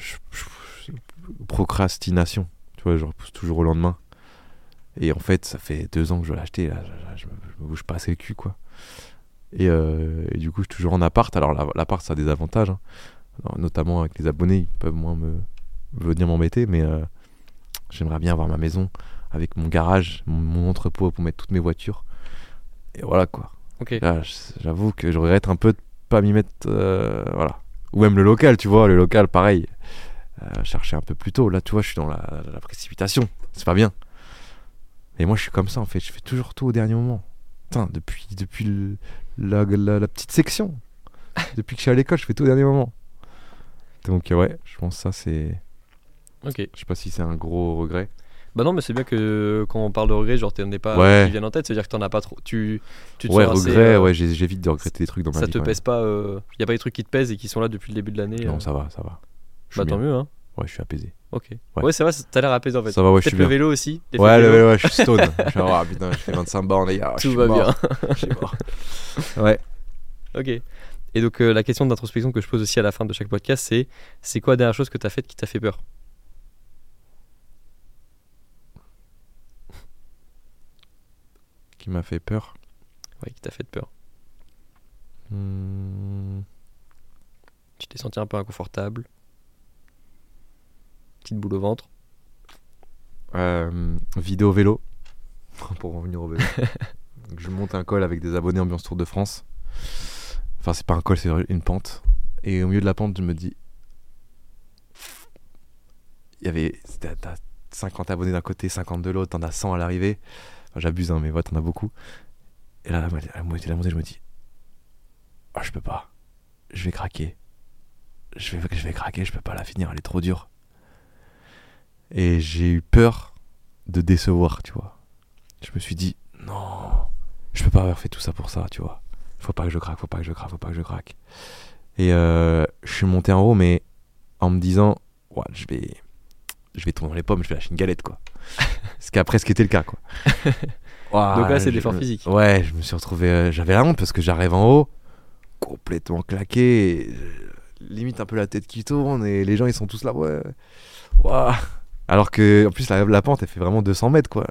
Je- je- je- procrastination, tu vois, je repousse toujours au lendemain. Et en fait, ça fait deux ans que je dois l'acheter, là, je, me, bouge pas assez le cul, quoi. Et, euh, et du coup, je suis toujours en appart. Alors, la- l'appart, ça a des avantages, hein. Alors, notamment avec les abonnés, ils peuvent moins me venir m'embêter, mais euh, j'aimerais bien avoir ma maison avec mon garage, mon, mon entrepôt pour mettre toutes mes voitures. Et voilà, quoi. Là, j- j'avoue que je regrette un peu de pas m'y mettre. euh, voilà. Ou même le local, tu vois, le local, pareil. Euh, chercher un peu plus tôt. Là, tu vois, je suis dans la, la précipitation. C'est pas bien. Et moi, je suis comme ça, en fait. Je fais toujours tout au dernier moment. Putain, depuis, depuis le- la, la- la petite section. depuis que je suis à l'école, je fais tout au dernier moment. Donc, ouais, je pense que ça, c'est. Ok. Je sais pas si c'est un gros regret. Bah non, mais c'est bien que quand on parle de regrets, genre t'en es pas Ouais. qui viennent en tête, c'est-à-dire que t'en as pas trop. Tu, tu te ouais, sens assez, regret, euh, ouais, j'évite de regretter des trucs dans ma Ça vie. te quand pèse pas. Il y a pas des trucs qui te pèsent et qui sont là depuis le début de l'année. Non, euh. ça va, ça va. Bah tant mieux, hein. Ouais, je suis apaisé. Ok. Ouais. Ouais, c'est vrai, t'as l'air apaisé en fait. Ça va, ouais, je suis le bien. vélo aussi. Ouais, le vélo. ouais, je suis stone. je suis ah, putain, je fais 25 bornes, les gars. Tout va bien. Je suis mort. Ouais. Ok. Et donc euh, la question d'introspection que je pose aussi à la fin de chaque podcast, c'est c'est quoi la dernière chose que t'as faite qui t'a fait peur? Qui m'a fait peur. Ouais, qui t'a fait peur. Hmm, Tu t'es senti un peu inconfortable. Petite boule au ventre. euh, vidéo vélo. Pour revenir au vélo. Je monte un col avec des abonnés Ambiance Tour de France. Enfin, c'est pas un col, c'est une pente. Et au milieu de la pente, je me dis. Il y avait. T'as 50 abonnés d'un côté, 50 de l'autre, t'en as 100 à l'arrivée. J'abuse, hein, mais ouais, t'en as beaucoup. Et là, la moitié de la montée, je me dis. Ah, je peux pas. Je vais craquer. Je vais, je vais craquer, je peux pas la finir, elle est trop dure. Et j'ai eu peur de décevoir, tu vois. Je me suis dit, non, je peux pas avoir fait tout ça pour ça, tu vois. Faut pas que je craque, faut pas que je craque, faut pas que je craque. Et euh, je suis monté en haut, mais en me disant, ouais, je vais, je vais tourner dans les pommes, je vais lâcher une galette, quoi. ce qui a presque été le cas, quoi. Ouah, Donc là, c'est l'effort physique. Ouais, je me suis retrouvé, euh, j'avais la honte parce que j'arrive en haut, complètement claqué, et, euh, limite un peu la tête qui tourne, et les gens ils sont tous là, ouais. Ouah. Alors que, en plus, la, la pente elle fait vraiment 200 mètres, quoi.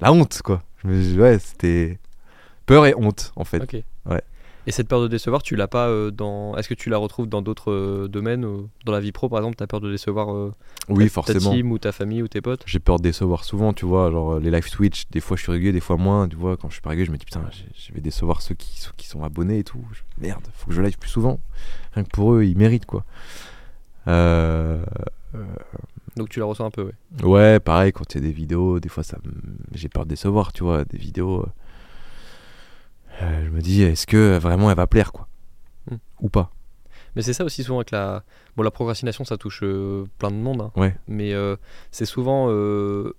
La honte, quoi. Je me ouais, c'était peur et honte, en fait. Ok. Ouais. Et cette peur de décevoir, tu l'as pas euh, dans. Est-ce que tu la retrouves dans d'autres euh, domaines euh, Dans la vie pro, par exemple, t'as peur de décevoir euh, Oui, ta- forcément. ta team ou ta famille ou tes potes? J'ai peur de décevoir souvent, tu vois, genre les live Twitch, des fois je suis régulier, des fois moins, tu vois, quand je suis pas régulier, je me dis putain, je vais décevoir ceux qui, ceux qui sont abonnés et tout. Je- Merde, faut que je live plus souvent. Rien que pour eux, ils méritent quoi. Euh, Donc tu la ressens un peu, ouais. ouais, pareil, quand il y a des vidéos, des fois ça j'ai peur de décevoir, tu vois, des vidéos. Euh, je me dis, est-ce que vraiment elle va plaire quoi Hmm. Ou pas Mais c'est ça aussi souvent avec la. Bon, la procrastination, ça touche euh, plein de monde. hein. Ouais. Mais euh, c'est souvent. euh,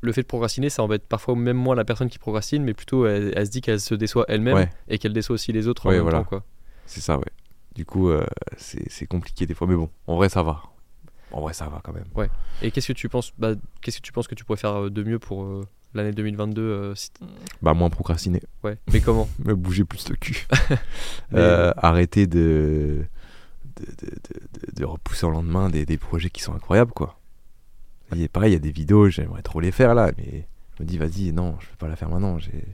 le fait de procrastiner, ça embête parfois même moins la personne qui procrastine, mais plutôt elle, elle se dit qu'elle se déçoit elle-même Ouais. et qu'elle déçoit aussi les autres en Ouais, même voilà. temps. Quoi. C'est ça, ouais. Du coup, c'est compliqué des fois, mais bon, en vrai ça va. En vrai ça va quand même. Et qu'est-ce que tu penses bah, Qu'est-ce que tu penses que tu pourrais faire de mieux pour l'année 2022 euh, si Bah, moins procrastiner. Ouais. Mais comment me bouger plus le cul. Mais- Euh, arrêter de de, de, de- repousser au lendemain des, des projets qui sont incroyables, quoi. Il est pareil, il y a des vidéos, j'aimerais trop les faire là, mais je me dis, vas-y, non, je peux pas la faire maintenant. j'ai-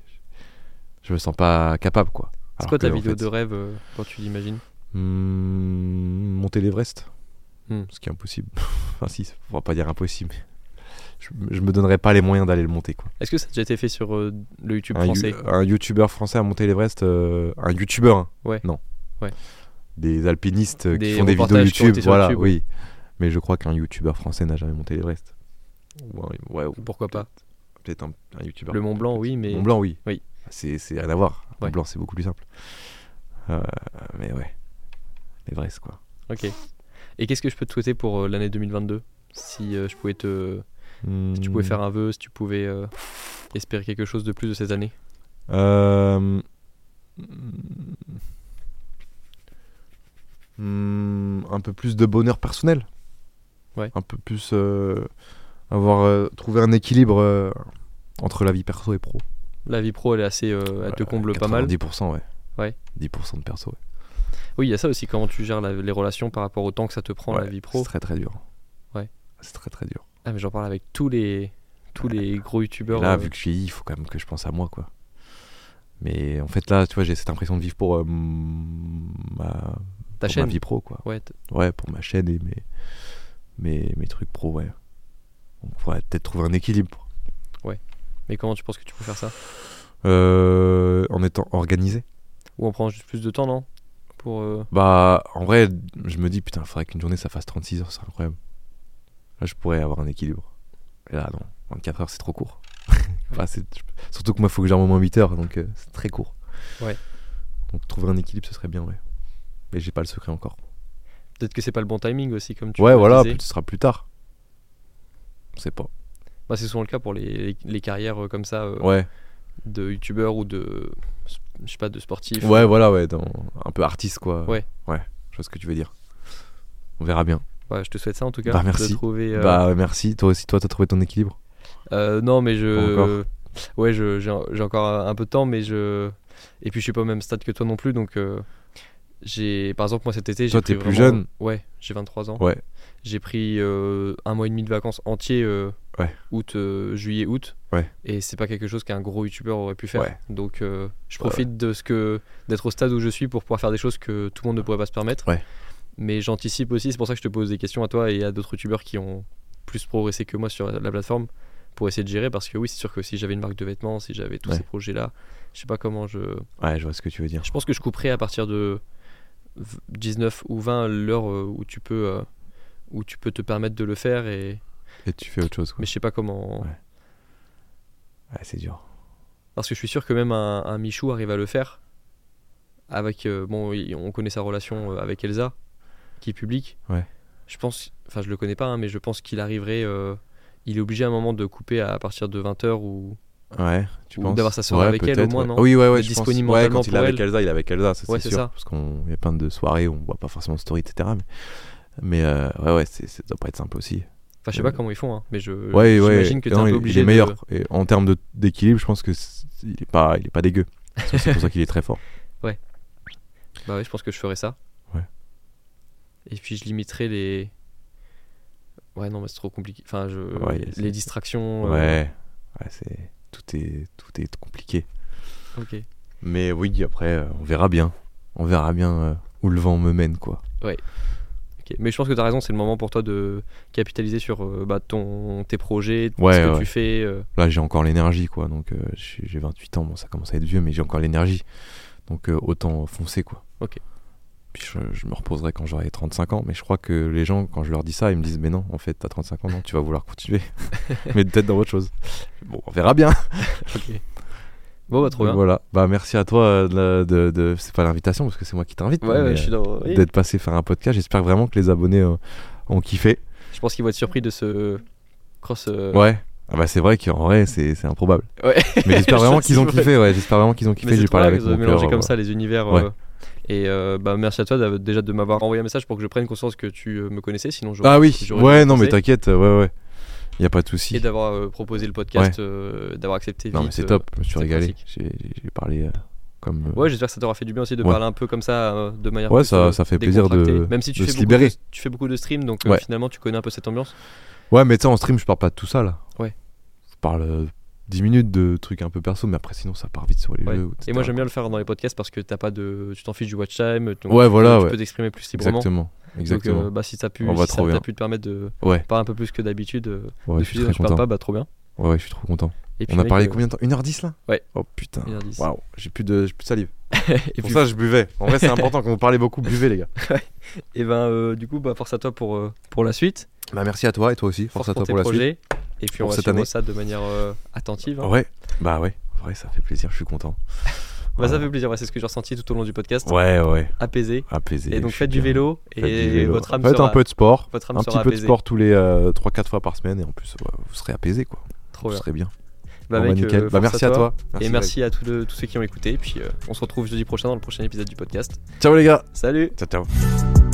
Je me sens pas capable, quoi. C'est quoi ta vidéo fait, de rêve euh, quand tu l'imagines hmm, monter l'Everest. Hmm. Ce qui est impossible. enfin, si, on va pas dire impossible, mais je, je me donnerais pas les moyens d'aller le monter, quoi. Est-ce que ça a déjà été fait sur euh, le YouTube un, français un youtubeur français a monté l'Everest, euh, un youtubeur, hein. Ouais. non, Ouais. des alpinistes Des qui font des vidéos YouTube, voilà, YouTube, oui. Mais je crois qu'un youtubeur français n'a jamais monté l'Everest. Ouais, ouais, ou Pourquoi pas peut-être un, un youtubeur. Le Mont Blanc, oui, mais. Mont Blanc, oui. Oui. C'est c'est rien à voir. Ouais. Mont Blanc, c'est beaucoup plus simple. Euh, mais ouais. L'Everest, quoi. Ok. Et qu'est-ce que je peux te souhaiter pour euh, l'année 2022 Si euh, je pouvais te. Si tu pouvais Hmm. faire un vœu, si tu pouvais euh, espérer quelque chose de plus de cette année Euh, hmm, un peu plus de bonheur personnel. Ouais. Un peu plus euh, avoir trouvé un équilibre entre la vie perso et pro. La vie pro, elle est assez. elle te comble pas mal. 10%, ouais. Ouais. 10% de perso, ouais. Oui, il y a ça aussi, comment tu gères la- les relations par rapport au temps que ça te prend, la vie pro. C'est très très dur. Ouais. C'est très très dur. Ah, mais j'en parle avec tous les, tous les gros youtubeurs. là, euh, vu que je vieillis, il faut quand même que je pense à moi, quoi. Mais en fait, là, tu vois, j'ai cette impression de vivre pour euh, ma, ta pour chaîne. ma vie pro, quoi. Ouais, Ouais, pour ma chaîne et mes, mes, mes trucs pro, ouais. Donc, il faudrait peut-être trouver un équilibre. mais comment tu penses que tu peux faire ça? Euh, en étant organisé. Ou on prend juste plus de temps, non? Pour. euh, Bah, en vrai, je me dis, putain, il faudrait qu'une journée ça fasse 36 heures, c'est incroyable. Je pourrais avoir un équilibre. Et là, non, 24 heures, c'est trop court. Enfin, surtout que moi, il faut que j'ai au moins 8 heures, donc euh, c'est très court. Ouais. Donc, trouver un équilibre, ce serait bien, ouais. Mais j'ai pas le secret encore. Peut-être que c'est pas le bon timing aussi, comme tu ouais, voilà, ce sera plus tard. On sait pas. Bah, c'est souvent le cas pour les, les carrières euh, comme ça euh, Ouais, de youtubeurs ou de. Je sais pas, de sportifs. ouais, voilà, ouais, dans- un peu artiste, quoi. Ouais. Ouais, je vois ce que tu veux dire. On verra bien. Ouais, je te souhaite ça en tout cas. Bah, de merci. trouver, euh, Bah, merci. Toi aussi, toi, t'as trouvé ton équilibre Euh, non, mais je. Ouais, je- j'ai encore un peu de temps, mais je. Et puis je suis pas au même stade que toi non plus, donc. euh, J'ai, par exemple, moi cet été, j'ai Toi, pris t'es plus jeune Ouais, j'ai 23 ans. Ouais. J'ai pris euh, un mois et demi de vacances entiers, euh, Ouais. août, euh, juillet, août. Ouais. Et c'est pas quelque chose qu'un gros youtubeur aurait pu faire. Ouais. Donc je Ouais, profite de ce que d'être au stade où je suis pour pouvoir faire des choses que tout le monde ne pourrait pas se permettre. Ouais. Mais j'anticipe aussi, c'est pour ça que je te pose des questions à toi et à d'autres youtubeurs qui ont plus progressé que moi sur la plateforme pour essayer de gérer parce que oui, c'est sûr que si j'avais une marque de vêtements, si j'avais tous Ouais. ces projets-là, je sais pas comment je. Ouais, je vois ce que tu veux dire. Je pense que je couperais à partir de v- 19 ou 20 l'heure euh, où tu peux euh, où tu peux te permettre de le faire et Et tu fais autre chose, quoi. mais je sais pas comment Ouais. Ouais, c'est dur. parce que je suis sûr que même un, un Michou arrive à le faire avec euh, bon on connaît sa relation avec Elsa qui est publique Ouais. je pense enfin je le connais pas hein, mais je pense qu'il arriverait euh, il est obligé à un moment de couper à partir de 20h ou Ouais, tu Ou d'avoir sa soirée avec elle, au moins, ouais. non Oui, ouais, ouais. Je disponible Ouais, quand il est avec. Elsa, il est avec Elsa, ça Ouais, c'est sûr. ça. Parce qu'il y a plein de soirées où on voit pas forcément de story, etc. Mais, mais euh, ouais, ouais, c'est- ça doit pas être simple aussi. enfin je sais pas comment ils font hein, mais je Ouais, ouais. j'imagine que t'es non, un peu obligé Il est de- meilleur. Et en termes d'équilibre, je pense que c'est- il est pas, il est pas dégueu. C'est pour ça qu'il est très fort. Bah oui, je pense que je ferais ça. Ouais. Et puis je limiterai les. Ouais, non, mais c'est trop compliqué. Enfin, je... Ouais, les distractions. euh, Ouais, ouais, c'est tout est tout est compliqué. Ok. Mais oui, après, euh, on verra bien. On verra bien euh, où le vent me mène, quoi. ok. Mais je pense que tu as raison, c'est le moment pour toi de capitaliser sur euh, bah, ton... tes projets, Ouais, ce que ouais. tu fais. euh. Là, j'ai encore l'énergie, quoi. Donc, euh, j'ai j'ai 28 ans, bon, ça commence à être vieux, mais j'ai encore l'énergie. Donc, autant foncer, quoi. Ok. Puis, je, je me reposerai quand j'aurai 35 ans. Mais je crois que les gens, quand je leur dis ça, ils me disent, mais non, en fait, t'as 35 ans, non, tu vas vouloir continuer. mais peut-être dans autre chose. Bon, on verra bien. Ok. Bon, bah, trop bien. Voilà. Bah, merci à toi euh, de, de, de- c'est pas l'invitation parce que c'est moi qui t'invite. Ouais, ouais, je suis euh, dans. oui. D'être passé faire un podcast. J'espère vraiment que les abonnés euh, ont kiffé. Je pense qu'ils vont être surpris de ce cross. euh, Ouais. Ah bah c'est vrai qu'en vrai c'est improbable. Ouais. Mais j'espère vraiment qu'ils ont kiffé. Ouais, j'espère vraiment qu'ils ont kiffé. J'ai parlé avec mon mélanger cœur. comme euh, ça les univers. Ouais. euh, Et euh, bah, merci à toi déjà de m'avoir envoyé un message pour que je prenne conscience que tu euh, me connaissais, sinon j'aurais Ah oui. Ouais non mais t'inquiète. Ouais ouais. Y a pas de souci. Et d'avoir euh, proposé le podcast, euh, d'avoir accepté Non mais c'est top. Je me suis régalé. J'ai parlé comme. Ouais, j'espère que ça t'aura fait du bien aussi de Ouais. parler un peu comme ça, de manière Ouais, plus, ça- ça fait plaisir de-. Même si tu fais se libérer. de- tu fais beaucoup de streams, donc Ouais. finalement tu connais un peu cette ambiance. Ouais mais tu sais en stream je parle pas de tout ça là. Ouais. Je parle 10 minutes de trucs un peu perso mais après sinon ça part vite sur les Ouais. jeux. Et moi j'aime bien le faire dans les podcasts parce que t'as pas de, tu t'en fiches du watch time, donc Ouais, tu voilà, peux, tu ouais. peux t'exprimer plus librement. Exactement. Exactement. Donc euh, bah, si a pu, On va si trop bien. pu te permettre de Ouais. parler un peu plus que d'habitude euh, Ouais de tu parles pas, bah trop bien. Ouais ouais je suis trop content. Et puis, On a parlé euh, combien de temps? 1h10 là? Ouais. Oh putain. 1h10. Waouh, j'ai plus de j'ai plus de salive. Et Pour puis, ça je buvais. En vrai c'est important quand vous parlez beaucoup buvez les gars. et ben du coup bah force à toi pour pour la suite, Bah merci à toi et toi aussi. Force, à toi pour la suite. Et puis on va cette suivre année. ça de manière euh, attentive. hein. Ouais. Bah ouais. Vrai ça fait plaisir. Je suis content. Bah, ça fait plaisir, ouais, c'est ce que j'ai ressenti tout au long du podcast. Ouais, ouais. Apaisé. Apaisé. Et donc faites du vélo Faites et du vélo. votre âme Faites sera un peu de sport. votre âme Un sera petit peu de apaisée. sport tous les 3-4 fois par semaine et en plus ouais, vous serez apaisé quoi. trop Vous bien. serez bien. Bah, Bon, mec, bah, nickel. euh, Bah, merci à toi. et merci à tous, le- tous ceux qui ont écouté. Et puis euh, on se retrouve jeudi prochain dans le prochain épisode du podcast. Ciao les gars. Salut Ciao ciao.